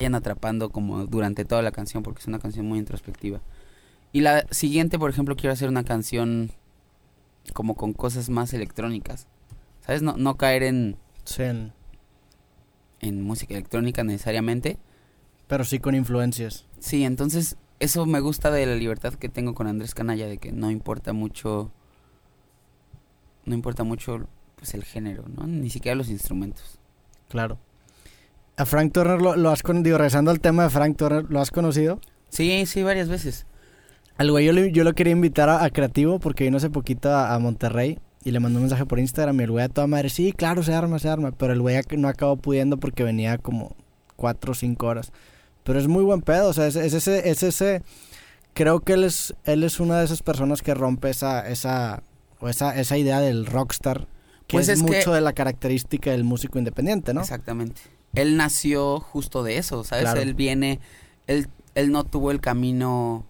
vayan atrapando como durante toda la canción, porque es una canción muy introspectiva. Y la siguiente, por ejemplo, quiero hacer una canción como con cosas más electrónicas. ¿Sabes? No, no caer en, Sí, en- en música electrónica necesariamente. pero sí con influencias. Sí, entonces eso me gusta de la libertad que tengo con Andrés Canalla, de que no importa mucho, no importa mucho pues el género, ¿no? Ni siquiera los instrumentos. Claro. A Frank Turner lo, lo has conocido, digo, regresando al tema de Frank Turner, ¿lo has conocido? Sí, sí, varias veces. Al güey yo, le- yo lo quería invitar a, a Creativo porque vino hace poquito a, a Monterrey y le mandó un mensaje por Instagram y el güey a toda madre, sí, claro, se arma, se arma, pero el güey no acabó pudiendo porque venía como cuatro o cinco horas. Pero es muy buen pedo, o sea, es, es ese, es ese, creo que él es, él es una de esas personas que rompe esa, esa, o esa, esa idea del rockstar, que Pues es, es que- mucho de la característica del músico independiente, ¿no? Exactamente. Él nació justo de eso, ¿sabes? Claro. Él viene, él, él no tuvo el camino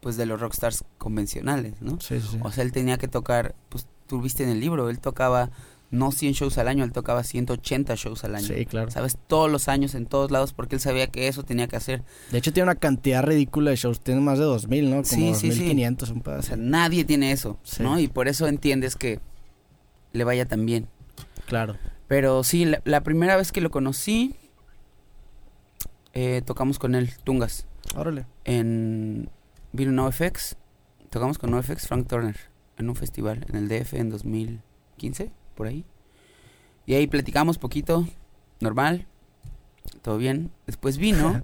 pues de los rockstars convencionales, ¿no? Sí, sí, sí. O sea, él tenía que tocar, pues tú viste en el libro, él tocaba no 100 shows al año, él tocaba 180 shows al año. Sí, claro. ¿Sabes? Todos los años, en todos lados, porque él sabía que eso tenía que hacer. De hecho, tiene una cantidad ridícula de shows. Tiene más de 2000, ¿no? Como Sí, sí, sí. 2500, un O pedazo. sea, nadie tiene eso, Sí. ¿no? Y por eso entiendes que le vaya tan bien. Claro. Pero sí, la, la primera vez que lo conocí, Eh, tocamos con él, Tungas, Órale. en... Vino NoFX, tocamos con NoFX Frank Turner en un festival en el DF en 2015, por ahí. Y ahí platicamos poquito, normal, todo bien. Después vino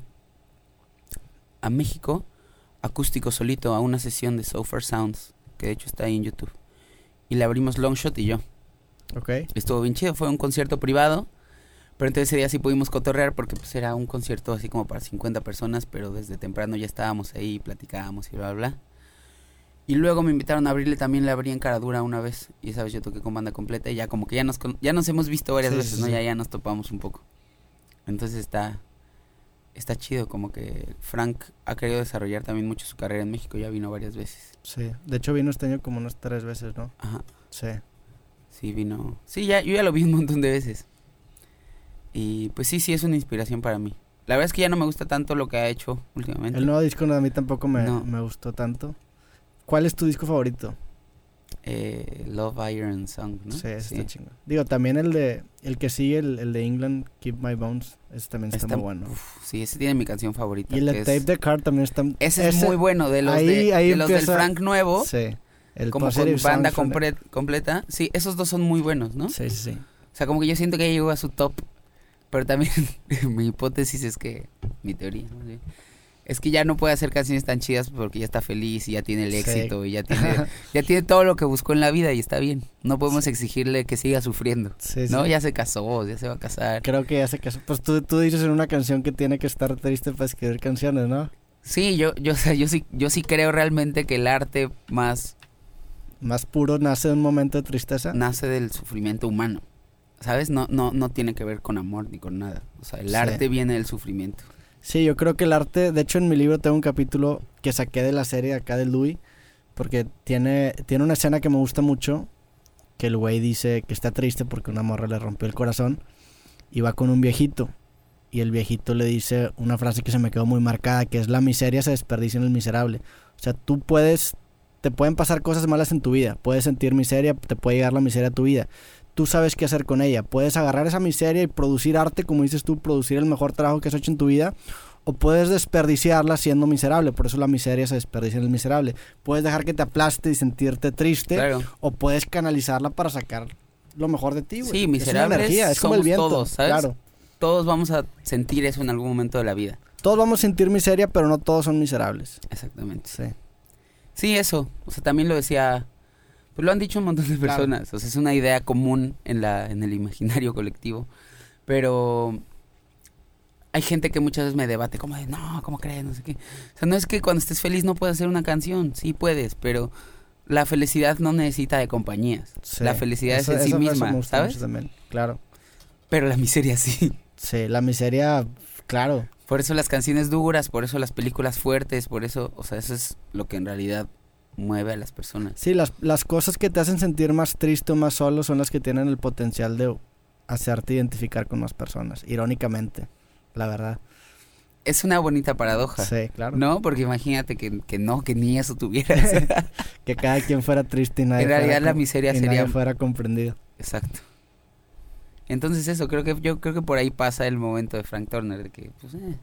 *laughs* a México, acústico solito, a una sesión de So Far Sounds, que de hecho está ahí en YouTube. Y le abrimos Longshot y yo. Ok. Estuvo bien chido, fue un concierto privado. Pero entonces ese día sí pudimos cotorrear porque pues era un concierto así como para 50 personas, pero desde temprano ya estábamos ahí, platicábamos y bla, bla, bla. Y luego me invitaron a abrirle, también le abrí en Caradura una vez. Y esa vez yo toqué con banda completa y ya como que ya nos, ya nos hemos visto varias Sí, veces, ¿no? sí. Ya, ya nos topamos un poco. Entonces está, está chido, como que Frank ha querido desarrollar también mucho su carrera en México, ya vino varias veces. Sí. De hecho, vino este año como unas tres veces, ¿no? Ajá. Sí. Sí, vino. Sí, ya, yo ya lo vi un montón de veces. Y pues sí, sí, es una inspiración para mí. La verdad es que ya no me gusta tanto lo que ha hecho últimamente. El nuevo disco no, a mí tampoco me, No. me gustó tanto. ¿Cuál es tu disco favorito? Eh, Love Iron Song, ¿no? Sí, ese está chingón. Digo, también el de el que sigue, el, el de England, Keep My Bones, ese también está, Está- muy bueno. uf, sí, ese tiene mi canción favorita. y el de Tape the Card también está Ese es muy bueno, de los, ahí- de, ahí de los del Frank nuevo, Sí. El como con banda completa. Sí, esos dos son muy buenos, ¿no? Sí, sí, sí. O sea, como que yo siento que ya llegó a su top. Pero también *laughs* mi hipótesis es que, mi teoría, bien, es que ya no puede hacer canciones tan chidas porque ya está feliz y ya tiene el Sí. éxito y ya *laughs* tiene, ya tiene todo lo que buscó en la vida y está bien. No podemos exigirle que siga sufriendo. Sí, ¿No? sí. Ya se casó, ya se va a casar. Creo que ya se casó. Pues tú, tú dices en una canción que tiene que estar triste para escribir canciones, ¿no? Sí, yo, yo, *laughs* o sea, yo sí, yo sí creo realmente que el arte más Más puro nace de un momento de tristeza. nace del sufrimiento humano. ¿Sabes? No, no, no tiene que ver con amor ni con nada. O sea, el arte viene del sufrimiento. Sí, yo creo que el arte, de hecho en mi libro tengo un capítulo que saqué de la serie acá de Louis, porque tiene, tiene una escena que me gusta mucho, que el güey dice que está triste porque una morra le rompió el corazón y va con un viejito. Y el viejito le dice una frase que se me quedó muy marcada, que es la miseria se desperdicia en el miserable. O sea, tú puedes, te pueden pasar cosas malas en tu vida, puedes sentir miseria, te puede llegar la miseria a tu vida. Tú sabes qué hacer con ella. Puedes agarrar esa miseria y producir arte, como dices tú, producir el mejor trabajo que has hecho en tu vida, o puedes desperdiciarla siendo miserable. Por eso la miseria se desperdicia en el miserable. Puedes dejar que te aplaste y sentirte triste, Claro. o puedes canalizarla para sacar lo mejor de ti. Sí, Es una miserables energía, es como el viento. todos, ¿sabes? Claro. Todos vamos a sentir eso en algún momento de la vida. Todos vamos a sentir miseria, pero no todos son miserables. Exactamente. Sí. Sí, eso. O sea, también lo decía. Pues lo han dicho un montón de Claro. personas. O sea, es una idea común en, la, en el imaginario colectivo. Pero hay gente que muchas veces me debate, como de, no, ¿cómo crees? No sé qué. O sea, no es que cuando estés feliz no puedas hacer una canción. Sí puedes, pero la felicidad no necesita de compañías. Sí. La felicidad Eso- es en sí misma, me gusta ¿sabes? mucho también, Claro. Pero la miseria sí. Sí, la miseria, claro. Por eso las canciones duras, por eso las películas fuertes, por eso, o sea, eso es lo que en realidad mueve a las personas. Sí, las, las cosas que te hacen sentir más triste o más solo son las que tienen el potencial de hacerte identificar con más personas, irónicamente, la verdad. Es una bonita paradoja. Sí, claro. ¿No? Porque imagínate que, que no, que ni eso tuvieras. *laughs* Que cada quien fuera triste y nadie, en realidad fuera, la miseria y sería... nadie fuera comprendido. Exacto. Entonces eso, creo que yo creo que por ahí pasa el momento de Frank Turner, de que, pues, eh.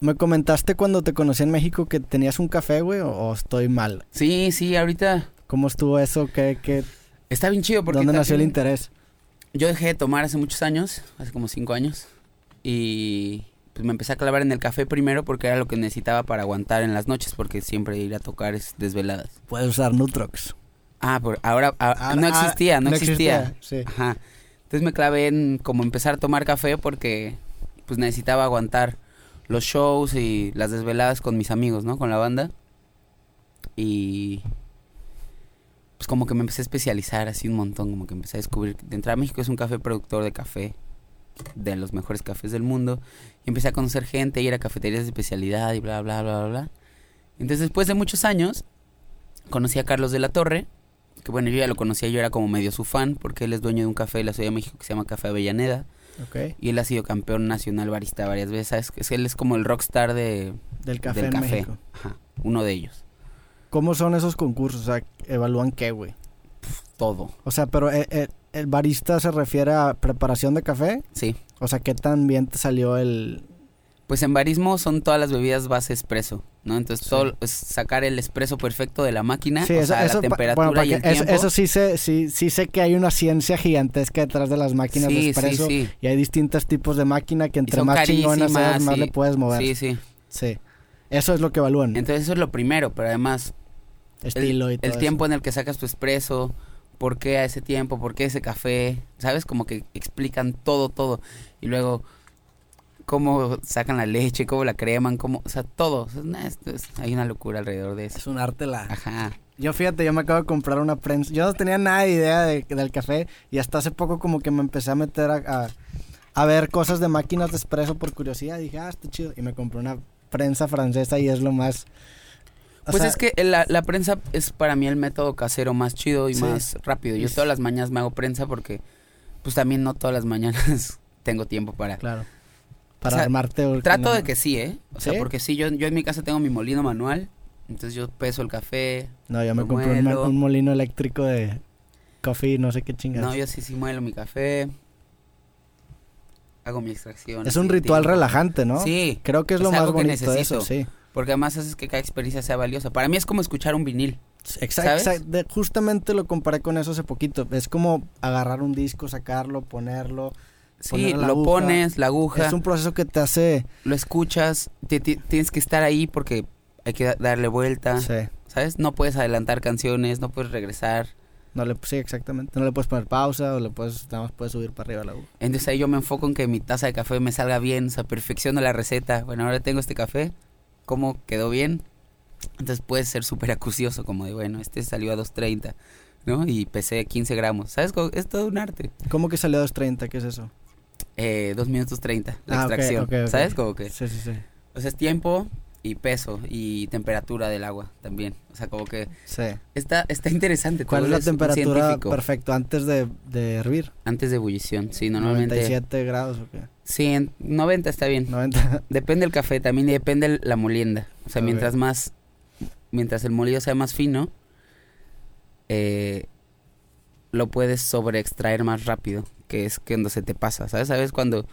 Me comentaste cuando te conocí en México que tenías un café, güey, o, o estoy mal. Sí, sí, ahorita ¿Cómo estuvo eso? ¿Qué, qué, está bien chido porque... ¿Dónde nació el interés? Yo dejé de tomar hace muchos años, hace como cinco años, y pues me empecé a clavar en el café primero porque era lo que necesitaba para aguantar en las noches, porque siempre ir a tocar es desveladas. Puedes usar Nutrox. Ah, por, ahora, a- Ah, no ah, existía, no, existía. Sí. Ajá. Entonces me clavé en como empezar a tomar café porque pues necesitaba aguantar los shows y las desveladas con mis amigos, ¿no? Con la banda. Y pues como que me empecé a especializar así un montón, como que empecé a descubrir de entrada México es un café productor de café de los mejores cafés del mundo y empecé a conocer gente, ir a cafeterías de especialidad y bla bla bla bla bla. Entonces después de muchos años conocí a Carlos de la Torre, que bueno, yo ya lo conocía, yo era como medio su fan porque él es dueño de un café de la Ciudad de México que se llama Café Avellaneda Y él ha sido campeón nacional barista varias veces. Es, él es como el rockstar de, Del café del en café. México. Ajá, uno de ellos. ¿Cómo son esos concursos? O sea, ¿evalúan qué, güey? Todo. O sea, pero eh, eh, ¿el barista se refiere a preparación de café? Sí. O sea, ¿qué tan bien te salió el, Pues en barismo son todas las bebidas base espresso, ¿no? Entonces Sí. todo es sacar el espresso perfecto de la máquina, Sí, o eso, sea, eso la temperatura bueno, y el eso, tiempo. eso sí sé, sí, sí sé que hay una ciencia gigantesca detrás de las máquinas de espresso sí. y hay distintos tipos de máquina que entre más chingonas seas, más sí. le puedes mover. Sí, sí. Sí. Eso es lo que evalúan. Entonces eso es lo primero, pero además estilo y todo el eso. tiempo en el que sacas tu espresso, por qué a ese tiempo, por qué ese café, ¿sabes? Como que explican todo, todo. Y luego cómo sacan la leche, cómo la creman, cómo, o sea, todo. Esto es- hay una locura alrededor de eso. Es un arte la... Ajá. Yo fíjate, yo me acabo de comprar una prensa. Yo no tenía nada de idea de- del café y hasta hace poco como que me empecé a meter a, a, a ver cosas de máquinas de espresso por curiosidad. dije, ah, está chido. Y me compré una prensa francesa y es lo más... o Pues sea, es que la, la prensa es para mí el método casero más chido y Sí. más rápido. Yo Es- todas las mañanas me hago prensa porque pues también no todas las mañanas *laughs* tengo tiempo para... Claro. Para O sea, armarte... Trato de que sí, ¿eh? O sea, porque sí, yo, yo en mi casa tengo mi molino manual, entonces yo peso el café. No, yo me compré un, molino eléctrico de coffee, no sé qué chingados. No, yo sí, sí muelo mi café. Hago mi extracción. es un ritual tiempo. relajante, ¿no? Sí, Creo que es Es lo más algo que bonito de eso, necesito. sí. porque además haces que cada experiencia sea valiosa. Para mí es como escuchar un vinil. Exacto, ¿Sabes? justamente lo comparé con eso hace poquito. Es como agarrar un disco, sacarlo, ponerlo. Sí, lo aguja. pones, la aguja, Es un proceso que te hace... lo escuchas, ti- tienes que estar ahí porque hay que da- darle vuelta, Sí, ¿sabes? No puedes adelantar canciones, no puedes regresar. no le, sí, exactamente. No le puedes poner pausa o le puedes, nada más puedes subir para arriba la aguja. Entonces ahí yo me enfoco en que mi taza de café me salga bien, o sea, perfecciono la receta. Bueno, ahora tengo este café, ¿cómo quedó bien? Entonces puedes ser súper acucioso, como de, bueno, este salió a 2.30, ¿no? Y pesé 15 gramos, ¿sabes? Es todo un arte. ¿Cómo que salió a 2.30? ¿Qué es eso? Eh, 2 minutos 30, la Ah, extracción. ¿sabes? Como que, Sí, sí, sí. o sea, es tiempo y peso y temperatura del agua también. O sea, como que Sí. está, está interesante. te ¿Cuál es la temperatura perfecta antes de, de hervir? Antes de ebullición, sí, normalmente. 97 grados o qué? Sí, en 90 está bien. 90. *laughs* Depende del café también y depende la molienda. O sea, mientras más, mientras el molido sea más fino, eh, lo puedes sobreextraer más rápido, que es cuando se te pasa, ¿sabes? ¿Sabes? Cuando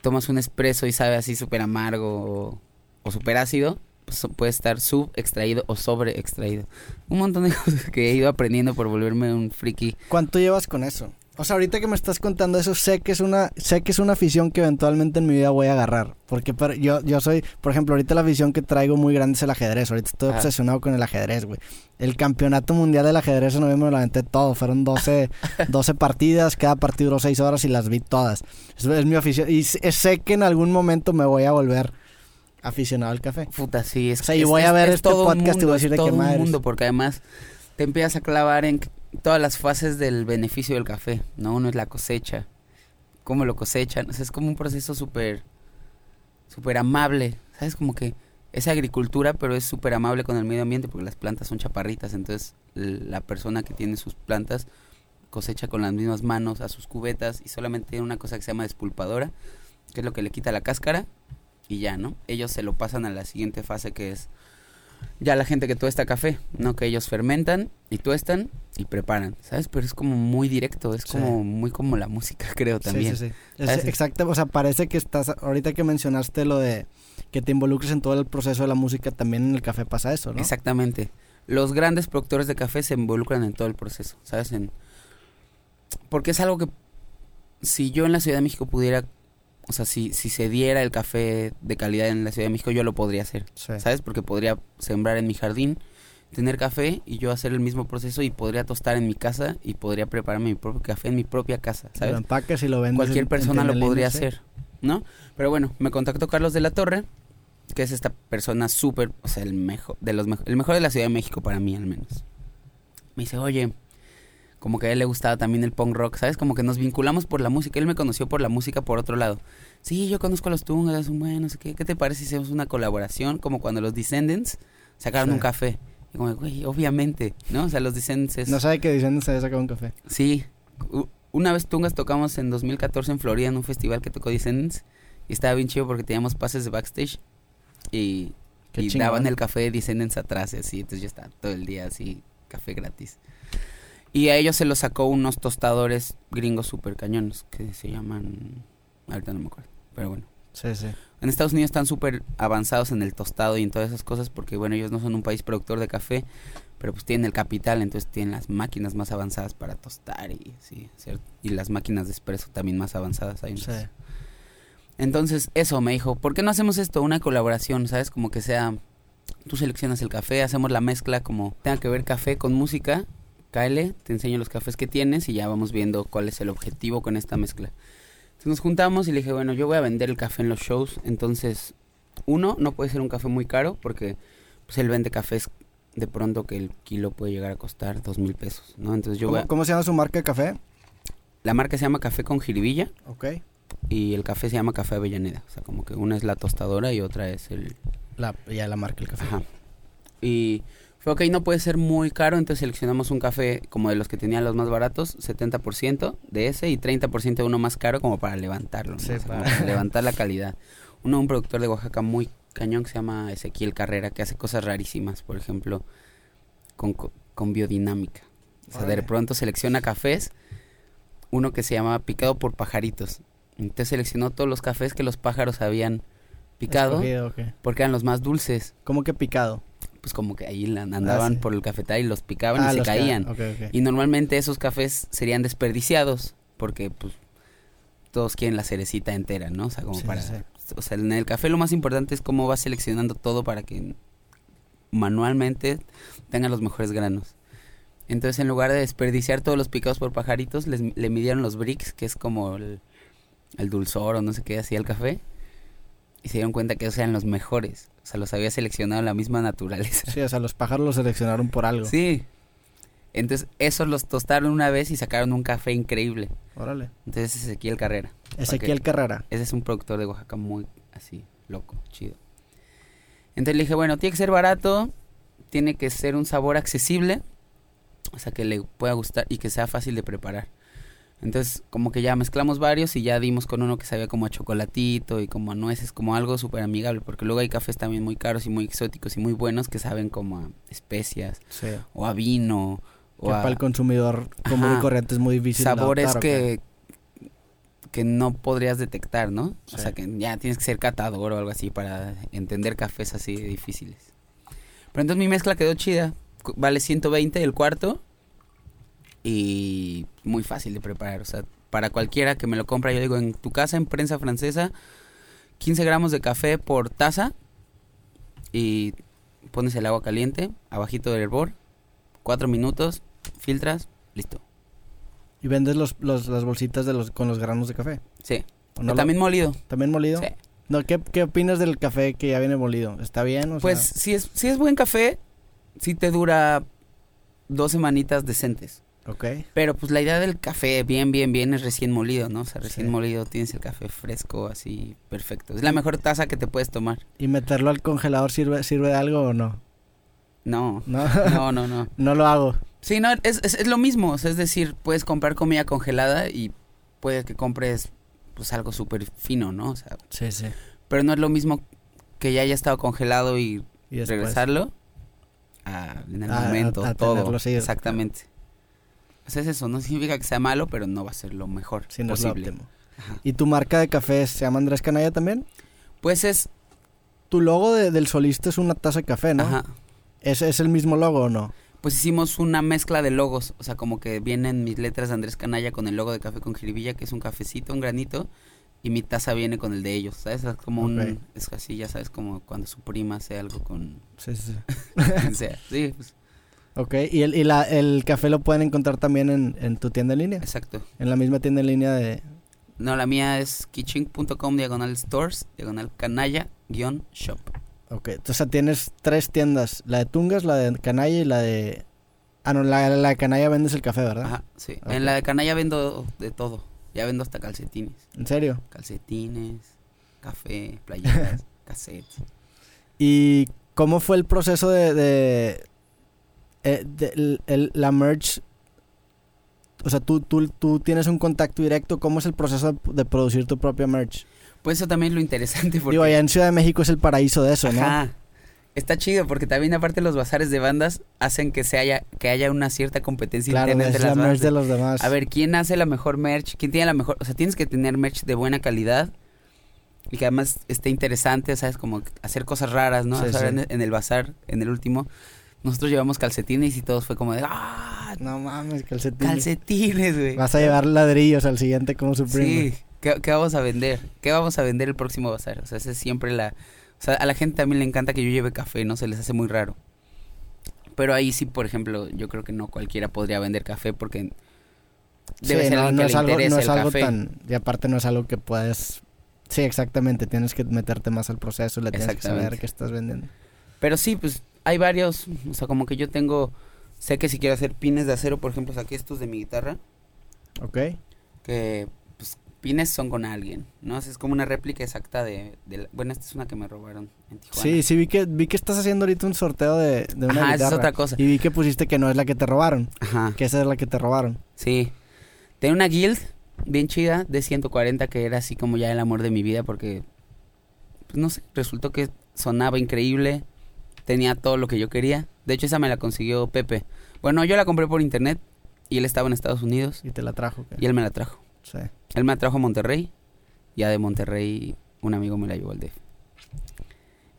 tomas un espresso y sabe así súper amargo o, o súper ácido, pues puede estar subextraído o sobreextraído. Un montón de *laughs* cosas que he ido aprendiendo por volverme un friki. ¿Cuánto llevas con eso? O sea, ahorita que me estás contando eso, sé que es una, sé que es una afición que eventualmente en mi vida voy a agarrar. Porque pero yo, yo soy, por ejemplo, ahorita la afición que traigo muy grande es el ajedrez. Ahorita estoy Ajá. obsesionado con el ajedrez, güey. El campeonato mundial del ajedrez en noviembre me lo aventé todo. Fueron 12, 12 *laughs* partidas, cada partido duró 6 horas y las vi todas. Es, es mi afición. Y sé que en algún momento me voy a volver aficionado al café. Puta, sí, es O sea, y es- voy a ver es este podcast y voy a decir de qué todo mundo, porque además te empiezas a clavar en todas las fases del beneficio del café, ¿no? Uno es la cosecha, cómo lo cosechan, o sea, es como un proceso súper, súper amable, ¿sabes? Como que es agricultura, pero es súper amable con el medio ambiente porque las plantas son chaparritas, entonces la persona que tiene sus plantas cosecha con las mismas manos a sus cubetas y solamente tiene una cosa que se llama despulpadora, que es lo que le quita la cáscara y ya, ¿no? Ellos se lo pasan a la siguiente fase que es ya la gente que tuesta café, ¿no? Que ellos fermentan y tuestan y preparan, ¿sabes? Pero es como muy directo, es Sí. como muy como la música, *laughs* creo también. Sí, sí, sí. Exacto, o sea, parece que estás, ahorita que mencionaste lo de que te involucres en todo el proceso de la música, también en el café pasa eso, ¿no? Exactamente. Los grandes productores de café se involucran en todo el proceso, ¿sabes? En... Porque es algo que si yo en la Ciudad de México pudiera, o sea, si, si se diera el café de calidad en la Ciudad de México, yo lo podría hacer. Sí. ¿sabes? Porque podría sembrar en mi jardín, tener café y yo hacer el mismo proceso y podría tostar en mi casa y podría prepararme mi propio café en mi propia casa, Lo ¿sabes? empacas y lo vendes. Cualquier persona en lo podría hacer, ¿no? Pero bueno, me contactó Carlos de la Torre, que es esta persona súper, o sea, el mejor, de los el mejor de la Ciudad de México para mí al menos. Me dice, oye, como que a él le gustaba también el punk rock, ¿sabes? Como que nos vinculamos por la música. Él me conoció por la música por otro lado. Sí, yo conozco a los Tungas, bueno, qué. ¿Qué te parece si hacemos una colaboración? Como cuando los Descendants sacaron Sí. un café. Y como, güey, obviamente, ¿no? O sea, los Descendants es... No sabe que diciendo se saca un café. Sí. Una vez Tungas tocamos en 2014 en Florida en un festival que tocó Descendants. Y estaba bien chido porque teníamos pases de backstage. Y, daban el café de Descendants atrás y así. Entonces yo estaba todo el día así, café gratis. Y a ellos se los sacó unos tostadores gringos super cañones que se llaman... Ahorita no me acuerdo. Pero bueno. Sí, sí. En Estados Unidos están súper avanzados en el tostado y en todas esas cosas porque, bueno, ellos no son un país productor de café, pero pues tienen el capital, entonces tienen las máquinas más avanzadas para tostar y sí, hacer- y las máquinas de espresso también más avanzadas. Hay Sí. Entonces, eso me dijo, ¿por qué no hacemos esto? Una colaboración, ¿sabes? Como que sea, tú seleccionas el café, hacemos la mezcla como tenga que ver café con música, cáele, te enseño los cafés que tienes y ya vamos viendo cuál es el objetivo con esta mezcla. Entonces nos juntamos y le dije, bueno, yo voy a vender el café en los shows, entonces, uno, no puede ser un café muy caro porque pues él vende cafés de pronto que el kilo puede llegar a costar dos mil pesos, ¿no? Entonces yo voy ¿Cómo, a- cómo se llama su marca de café? La marca se llama Café con Jiribilla Ok. y el café se llama Café Avellaneda. O sea, como que una es la tostadora y otra es el... La, ya la marca el café. Ajá. Y fue, ok, no puede ser muy caro, entonces seleccionamos un café como de los que tenían los más baratos, 70% de ese y 30% de uno más caro como para levantarlo, ¿no? Sí, O sea, como para- *laughs* levantar la calidad. Uno, un productor de Oaxaca muy cañón que se llama Ezequiel Carrera, que hace cosas rarísimas, por ejemplo, con, co- con biodinámica. O sea, de pronto selecciona cafés, uno que se llama Picado por Pajaritos. Entonces seleccionó todos los cafés que los pájaros habían picado Escogido, porque eran los más dulces. ¿Cómo que picado? Pues como que ahí la- andaban sí. por el cafetal y los picaban Ah, y se los que- caían. Y normalmente esos cafés serían desperdiciados porque pues todos quieren la cerecita entera, ¿no? O sea, como Sí, para sí, o sea, en el café lo más importante es cómo vas seleccionando todo para que manualmente tengan los mejores granos. Entonces, en lugar de desperdiciar todos los picados por pajaritos, les, le midieron los bricks, que es como el, el dulzor o no sé qué hacía el café, y se dieron cuenta que esos eran los mejores. O sea, los había seleccionado la misma naturaleza. Sí, o sea, los pájaros los seleccionaron por algo. Sí. Entonces, esos los tostaron una vez y sacaron un café increíble. Órale. Entonces, es Ezequiel Carrera. Ezequiel Carrera. Ese es un productor de Oaxaca muy así, loco, chido. Entonces le dije, bueno, tiene que ser barato, tiene que ser un sabor accesible, o sea, que le pueda gustar y que sea fácil de preparar. Entonces, como que ya mezclamos varios y ya dimos con uno que sabía como a chocolatito y como a nueces, como algo súper amigable, porque luego hay cafés también muy caros y muy exóticos y muy buenos que saben como a especias Sí. o a vino Que a para el consumidor común y corriente es muy difícil. sabores que que no podrías detectar, ¿no? Sí. O sea, que ya tienes que ser catador o algo así para entender cafés así de difíciles. Pero entonces mi mezcla quedó chida. Vale 120 el cuarto y muy fácil de preparar. O sea, para cualquiera que me lo compra, yo digo, en tu casa en prensa francesa, 15 gramos de café por taza y pones el agua caliente, abajito del hervor, 4 minutos, filtras, listo. Y vendes los, los- las bolsitas de los, con los granos de café. Sí. ¿O no lo- También molido. ¿También molido? Sí. No, ¿qué, ¿Qué opinas del café que ya viene molido? ¿Está bien? O Pues sea, si es, si es buen café, sí te dura dos semanitas decentes. Ok. Pero pues la idea del café bien, bien, bien es recién molido, ¿no? O sea, recién Sí. molido tienes el café fresco, así, perfecto. Es la mejor taza que te puedes tomar. ¿Y meterlo al congelador sirve, sirve de algo o no? No, No, no, no, no. *laughs* no lo hago. Sí, no, es, es, es lo mismo. O sea, es decir, puedes comprar comida congelada y puede que compres pues algo súper fino, ¿no? O sea, Sí, sí. pero no es lo mismo que ya haya estado congelado y regresarlo a- en el A- momento, a todo. tenerlo así, exactamente. O sea, es eso, no significa que sea malo, pero no va a ser lo mejor si no es lo posible. ¿Y tu marca de café se llama Andrés Canalla también? Pues es, Tu logo de- del solista es una taza de café, ¿no? ajá, ¿Es, ¿Es el mismo logo o no? pues hicimos una mezcla de logos, o sea, como que vienen mis letras de Andrés Canalla con el logo de Café con Jiribilla, que es un cafecito, un granito, y mi taza viene con el de ellos, ¿sabes? Es como un, es así, ya sabes, como cuando su prima hace algo con Sí, sí, sí. *laughs* Sí, pues, Ok, ¿y, el, y la, el café lo pueden encontrar también en, en tu tienda en línea? exacto. En la misma tienda en línea de... No, la mía es kitchen.com diagonal stores, diagonal canalla, guion shop. Ok, entonces tienes tres tiendas, la de Tungas, la de Canalla y la de... Ah, no, la, la de Canalla vendes el café, ¿verdad? Ajá, sí. En la de canalla vendo de todo. Ya vendo hasta calcetines. ¿En serio? Calcetines, café, playeras, *laughs* cassettes. ¿Y cómo fue el proceso de... de, eh, de- el- el- la merch? O sea, tú, tú, tú tienes un contacto directo, ¿cómo es el proceso de, producir tu propia merch? Pues eso también es lo interesante porque... Digo, allá en Ciudad de México es el paraíso de eso, ¿no? Está chido porque también aparte los bazares de bandas hacen que se haya que haya una cierta competencia Claro, interna entre la las merch bandas. de los demás. A ver, ¿quién hace la mejor merch? ¿Quién tiene la mejor? O sea, tienes que tener merch de buena calidad y que además esté interesante, ¿sabes? Como hacer cosas raras, ¿no? Sí, O sea, sí. En, en el bazar, en el último, nosotros llevamos calcetines y todos fue como de, ¡ah! No mames, calcetines. Calcetines, güey. Vas a llevar ladrillos al siguiente como Supreme. Sí, ¿Qué, qué vamos a vender? ¿Qué vamos a vender el próximo bazar? O sea, esa es siempre la... O sea, a la gente también le encanta que yo lleve café, ¿no? Se les hace muy raro. Pero ahí sí, por ejemplo, yo creo que no cualquiera podría vender café porque debe Sí, ser no, no que es le algo, no es el algo café. tan... Y aparte no es algo que puedes... Sí, exactamente. Tienes que meterte más al proceso. Le tienes que saber qué estás vendiendo. Pero sí, pues hay varios, o sea, como que yo tengo, sé que si quiero hacer pines de acero, por ejemplo, saqué estos de mi guitarra, ¿Ok? que pues pines son con alguien, ¿no? Es como una réplica exacta de, de la- bueno, esta es una que me robaron en Tijuana. Sí, sí, vi que, vi que estás haciendo ahorita un sorteo de, de una Ajá, esa es guitarra. otra cosa. Y vi que pusiste que no es la que te robaron. Ajá, Que esa es la que te robaron. sí. Tenía una guild bien chida de 140 que era así como ya el amor de mi vida porque, pues no sé, resultó que sonaba increíble, tenía todo lo que yo quería. De hecho, esa me la consiguió Pepe. Bueno, yo la compré por internet y él estaba en Estados Unidos Y te la trajo. ¿qué? y él me la trajo. Sí. Él me la trajo a Monterrey. Ya de Monterrey un amigo me la llevó al DF.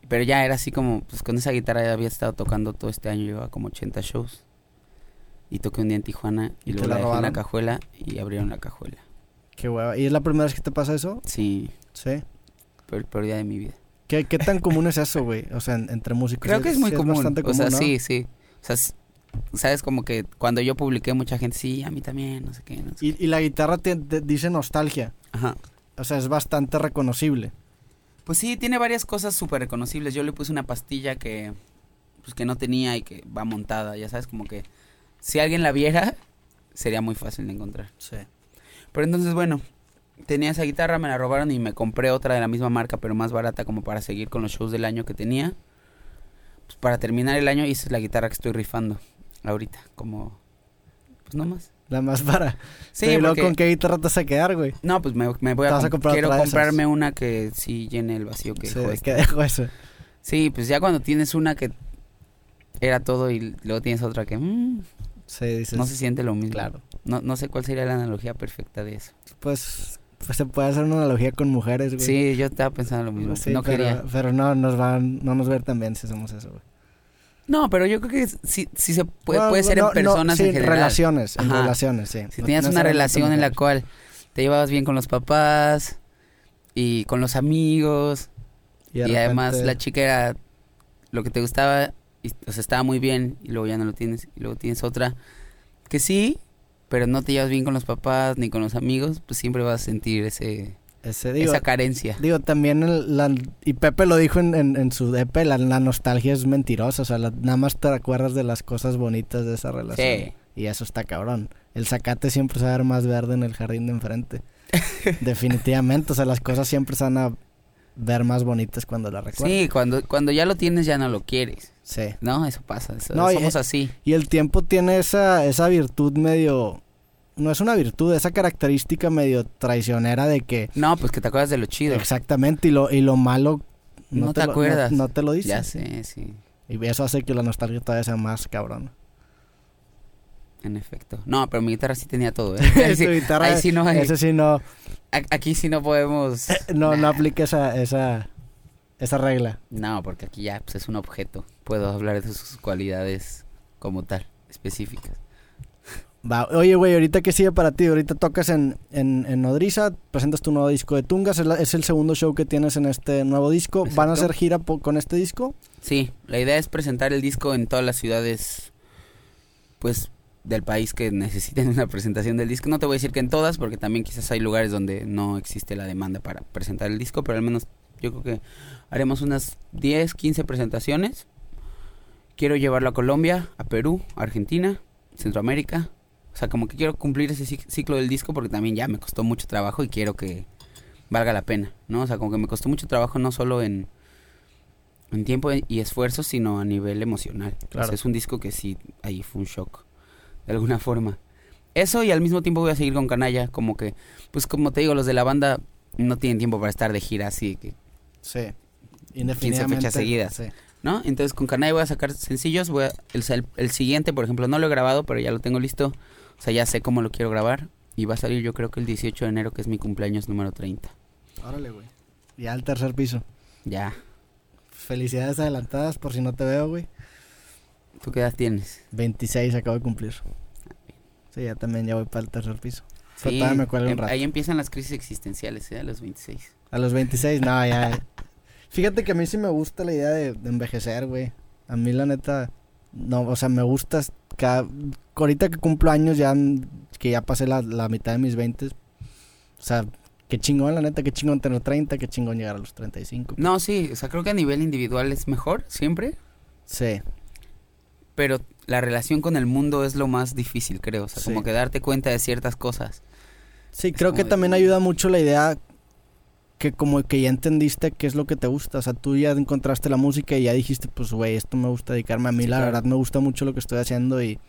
Pero ya era así como, pues con esa guitarra ya había estado tocando todo este año, llevaba como 80 shows. Y toqué un día en Tijuana ¿Y y luego la dejé en la cajuela y abrieron la cajuela. Qué hueva. ¿Y es la primera vez que te pasa eso? Sí, Sí. peor, peor día de mi vida. ¿Qué, qué tan común es eso, güey? O sea, en- entre músicos. Creo que es muy sí común. bastante O sea, común, ¿no? sí, sí. O sea, sabes como que cuando yo publiqué mucha gente, sí, a mí también, no sé qué. No sé Y, y la guitarra te, te dice nostalgia. qué". Ajá. O sea, es bastante reconocible. Pues sí, tiene varias cosas súper reconocibles. Yo le puse una pastilla que, pues, que no tenía y que va montada, ya sabes, como que si alguien la viera, sería muy fácil de encontrar. Sí. Pero entonces, bueno, tenía esa guitarra, me la robaron y me compré otra de la misma marca, pero más barata como para seguir con los shows del año que tenía. Pues para terminar el año, y esa es la guitarra que estoy rifando ahorita, como, pues no más. La más para. Sí, y luego porque- con qué guitarra te vas a quedar, güey. No, pues me, me voy a, a comp- comprar quiero esas. comprarme una que sí llene el vacío que Sí, dejó ¿Qué esta. dejó eso? Sí, pues ya cuando tienes una que era todo y luego tienes otra que mm, Sí, dices. no se siente lo mismo. Claro. No, no sé cuál sería la analogía perfecta de eso. Pues, pues se puede hacer una analogía con mujeres, güey. Sí, yo estaba pensando lo mismo. Sí, no pero, quería. pero no nos van, no nos ver tan bien si hacemos eso, güey. No, pero yo creo que sí, sí se puede, Bueno, puede ser no, en no, personas sí, en general. relaciones, en Ajá. relaciones, sí. Si No- tenías no una relación en la cual te llevabas bien con los papás y con los amigos Y, y, de además repente- la chica era lo que te gustaba y o sea, estaba muy bien y luego ya no lo tienes y luego tienes otra que sí, pero no te llevas bien con los papás ni con los amigos, pues siempre vas a sentir ese ese, digo, esa carencia. digo, también el- la, y Pepe lo dijo en, en, en su EP, la, la nostalgia es mentirosa, o sea, la- nada más te acuerdas de las cosas bonitas de esa relación. Sí. Y eso está cabrón. El zacate siempre se va a ver más verde en el jardín de enfrente. *laughs* Definitivamente, o sea, las cosas siempre se van a ver más bonitas cuando las recuerdas. Sí, cuando cuando ya lo tienes ya no lo quieres. Sí. No, eso pasa, eso- No, y- somos así. Y el tiempo tiene esa, esa virtud medio... No es una virtud, esa característica medio traicionera de que... No, pues que te acuerdas de lo chido. Exactamente, y lo, y lo malo... No te lo- acuerdas. No, te lo dice. Ya sé, sí, Y eso hace que la nostalgia todavía sea más cabrón. En efecto. No, pero mi guitarra sí tenía todo, ¿eh? *laughs* Ahí sí, guitarra, ahí sí no hay- Ese sí no... aquí sí no podemos... No, no aplica esa, esa, esa regla. No, porque aquí ya pues, es un objeto. Puedo hablar de sus cualidades como tal, específicas. Va, Oye, güey, ahorita que sigue para ti, ahorita tocas en, en, en Nodriza, presentas tu nuevo disco de Tungas, es, la- es el segundo show que tienes en este nuevo disco. ¿Van a hacer gira con este disco? Sí, la idea es presentar el disco en todas las ciudades, pues, del país que necesiten una presentación del disco. No te voy a decir que en todas, porque también quizás hay lugares donde no existe la demanda para presentar el disco, pero al menos yo creo que haremos unas 10, 15 presentaciones. Quiero llevarlo a Colombia, a Perú, a Argentina, Centroamérica. O sea, como que quiero cumplir ese cic- ciclo del disco porque también ya me costó mucho trabajo y quiero que valga la pena, ¿no? O sea, como que me costó mucho trabajo no solo en, en tiempo y esfuerzo, sino a nivel emocional. O sea, Claro. es un disco que sí, ahí fue un shock, de alguna forma. Eso y al mismo tiempo voy a seguir con Canalla, como que, pues como te digo, los de la banda no tienen tiempo para estar de gira así, que, Sí. 15 fechas seguidas. Sí. ¿no? Entonces con Canalla voy a sacar sencillos, voy a- el, el- el siguiente, por ejemplo, no lo he grabado, pero ya lo tengo listo, o sea, ya sé cómo lo quiero grabar y va a salir yo creo que el 18 de enero, que es mi cumpleaños número 30. Órale, güey. Ya al tercer piso. Ya. Felicidades adelantadas por si no te veo, güey. ¿Tú qué edad tienes? 26 acabo de cumplir. Sí, ya también ya voy para el tercer piso. Sí, me un em- rato. ahí empiezan las crisis existenciales, ¿eh? A los 26. A los 26, no, ya. *laughs* Fíjate que a mí sí me gusta la idea de, de envejecer, güey. A mí la neta, no, o sea, me gusta cada, ahorita que cumplo años ya, que ya pasé la, la mitad de mis 20, o sea, qué chingón, la neta, qué chingón tener 30, qué chingón llegar a los 35. No, sí, o sea, creo que a nivel individual es mejor, siempre. Sí, Pero la relación con el mundo es lo más difícil, creo. O sea, Sí. como que darte cuenta de ciertas cosas. sí, Es creo que de- también ayuda mucho la idea que como que ya entendiste qué es lo que te gusta, o sea, tú ya encontraste la música y ya dijiste, pues, güey, esto me gusta dedicarme a mí, Sí, la claro. verdad me gusta mucho lo que estoy haciendo y,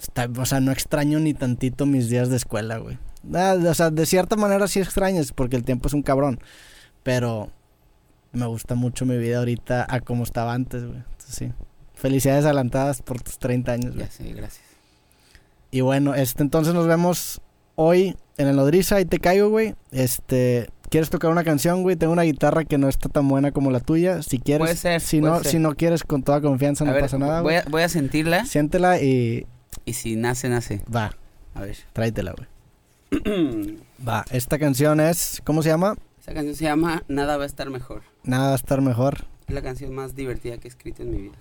está- o sea, no extraño ni tantito mis días de escuela, güey. Ah, o sea, de cierta manera sí extrañas porque el tiempo es un cabrón, pero me gusta mucho mi vida ahorita a como estaba antes, güey. Entonces, sí. Felicidades adelantadas por tus 30 años, güey. Ya sé, gracias. Y bueno, este, entonces nos vemos hoy en el Nodriza, ahí te caigo, güey. Este, ¿quieres tocar una canción, güey? Tengo una guitarra que no está tan buena como la tuya. Si quieres, Puede ser, si puede no, ser. si no quieres con toda confianza, A no ver, pasa nada, voy a, voy a sentirla Siéntela y y si nace, nace. va, A ver. tráetela, güey. *clears throat* Va, esta canción es, ¿cómo se llama? Esa canción se llama Nada va a estar mejor. Nada va a estar mejor. Es la canción más divertida que he escrito en mi vida.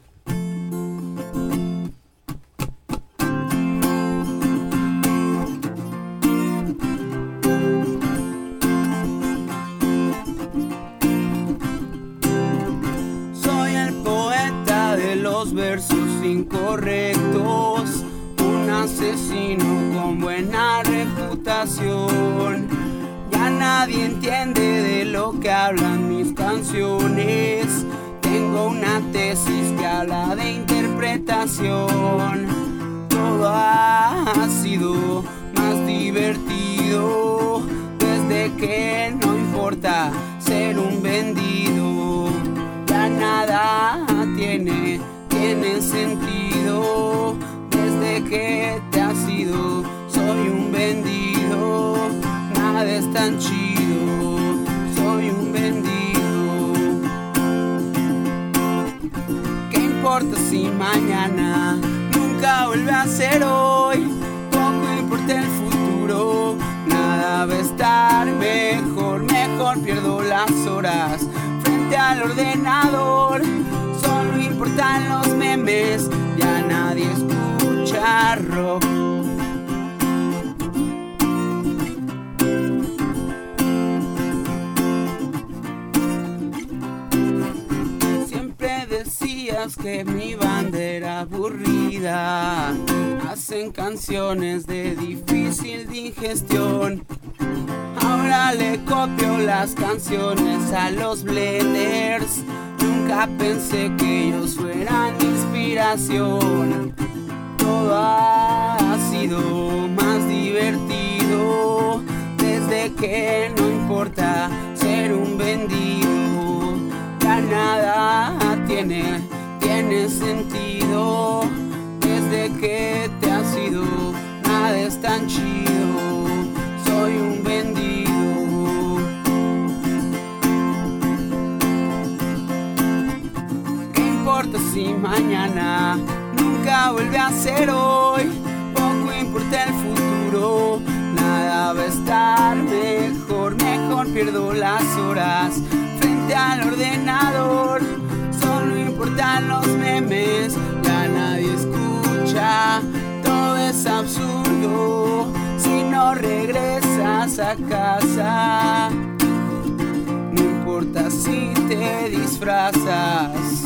Tengo una tesis que habla de interpretación. Todo ha sido más divertido desde que no importa ser un vendido. Ya nada tiene, tiene sentido desde que te has ido. Soy un vendido, nada es tan chido. Importa si mañana nunca vuelve a ser hoy? Poco importa el futuro, nada va a estar mejor. Mejor pierdo las horas frente al ordenador. Solo importan los memes, ya nadie escucha rock. Que mi bandera aburrida hacen canciones de difícil digestión. Ahora le copio las canciones a los blenders. Nunca pensé que ellos fueran inspiración. Todo ha sido más divertido desde que no importa ser un vendido. Ya tiene, tiene sentido desde que te has ido. Nada es tan chido. Soy un vendido. ¿Qué importa si mañana nunca vuelve a ser hoy? Poco importa el futuro, nada va a estar mejor. Mejor pierdo las horas frente al ordenador. Solo importan los memes, ya nadie escucha. Todo es absurdo si no regresas a casa. No importa si te disfrazas,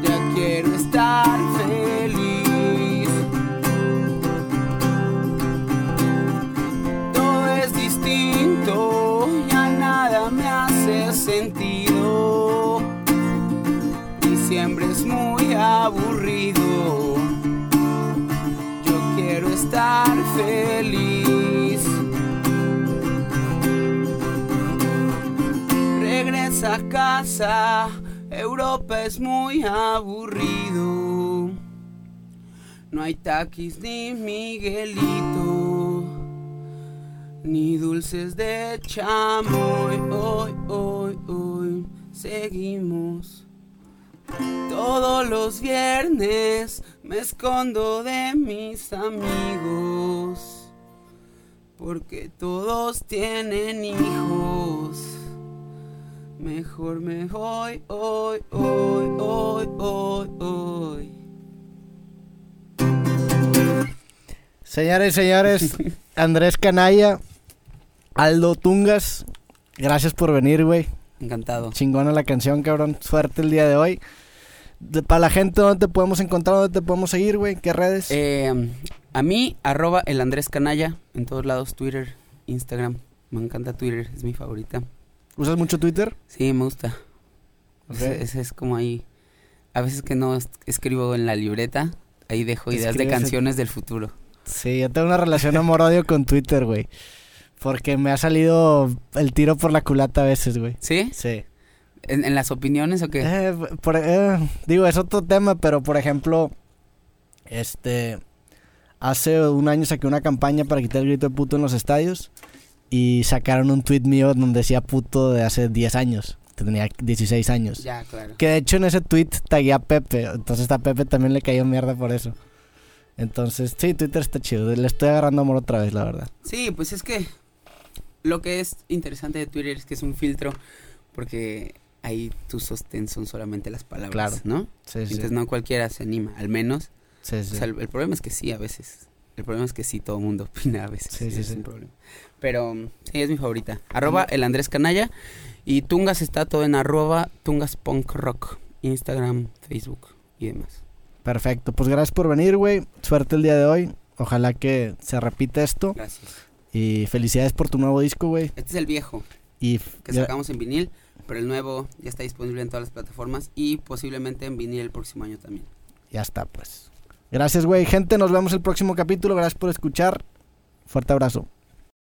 ya quiero estar feliz. Todo es distinto, ya nada me hace sentido. Aburrido. Yo quiero estar feliz. Regresa a casa, Europa es muy aburrido. No hay taquis ni Miguelito, ni dulces de chamoy. Hoy, hoy, hoy seguimos. Todos los viernes me escondo de mis amigos. Porque todos tienen hijos. Mejor me voy hoy, hoy, hoy, hoy, hoy. Señores y señores, *laughs* Andrés Canalla, Aldo Tungas, gracias por venir, güey. Encantado. Chingona la canción, cabrón. Suerte el día de hoy. De- para la gente, ¿dónde te podemos encontrar? ¿Dónde te podemos seguir, güey? ¿Qué redes? Eh, a mí, arroba el Andrés Canalla, en todos lados, Twitter, Instagram. Me encanta Twitter, es mi favorita. ¿Usas mucho Twitter? Sí, me gusta. Ese, ese es como ahí. A veces que no es- escribo en la libreta, ahí dejo ideas de en- canciones del futuro. Sí, yo tengo una relación amor-odio con Twitter, güey. Porque me ha salido el tiro por la culata a veces, güey. ¿Sí? Sí. ¿En, en las opiniones o qué? Eh, por- eh, digo, es otro tema, pero por ejemplo, este, hace un año saqué una campaña para quitar el grito de puto en los estadios y sacaron un tweet mío donde decía puto de hace 10 años. Tenía 16 años. Ya, claro. Que de hecho en ese tweet tagué a Pepe, entonces a Pepe también le cayó mierda por eso. Entonces, sí, Twitter está chido. Le estoy agarrando amor otra vez, la verdad. Sí, pues es que lo que es interesante de Twitter es que es un filtro porque ahí tu sostén son solamente las palabras, Claro. ¿no? Sí, sí. Entonces no cualquiera se anima, al menos. sí, sí. O sea, el, el problema es que sí, a veces. El problema es que sí, todo el mundo *laughs* opina a veces. Sí, sí, es un problema. Pero sí, es mi favorita. Arroba el Andrés Canalla. Y Tungas está todo en arroba Tungas Punk Rock. Instagram, Facebook y demás. Perfecto. Pues gracias por venir, güey. Suerte el día de hoy. Ojalá que se repita esto. Gracias. Y felicidades por tu nuevo disco, güey. Este es el viejo Y que ya- sacamos en vinil, pero el nuevo ya está disponible en todas las plataformas y posiblemente en vinil el próximo año también. ya está, pues. Gracias, güey. Gente, nos vemos el próximo capítulo. Gracias por escuchar. Fuerte abrazo.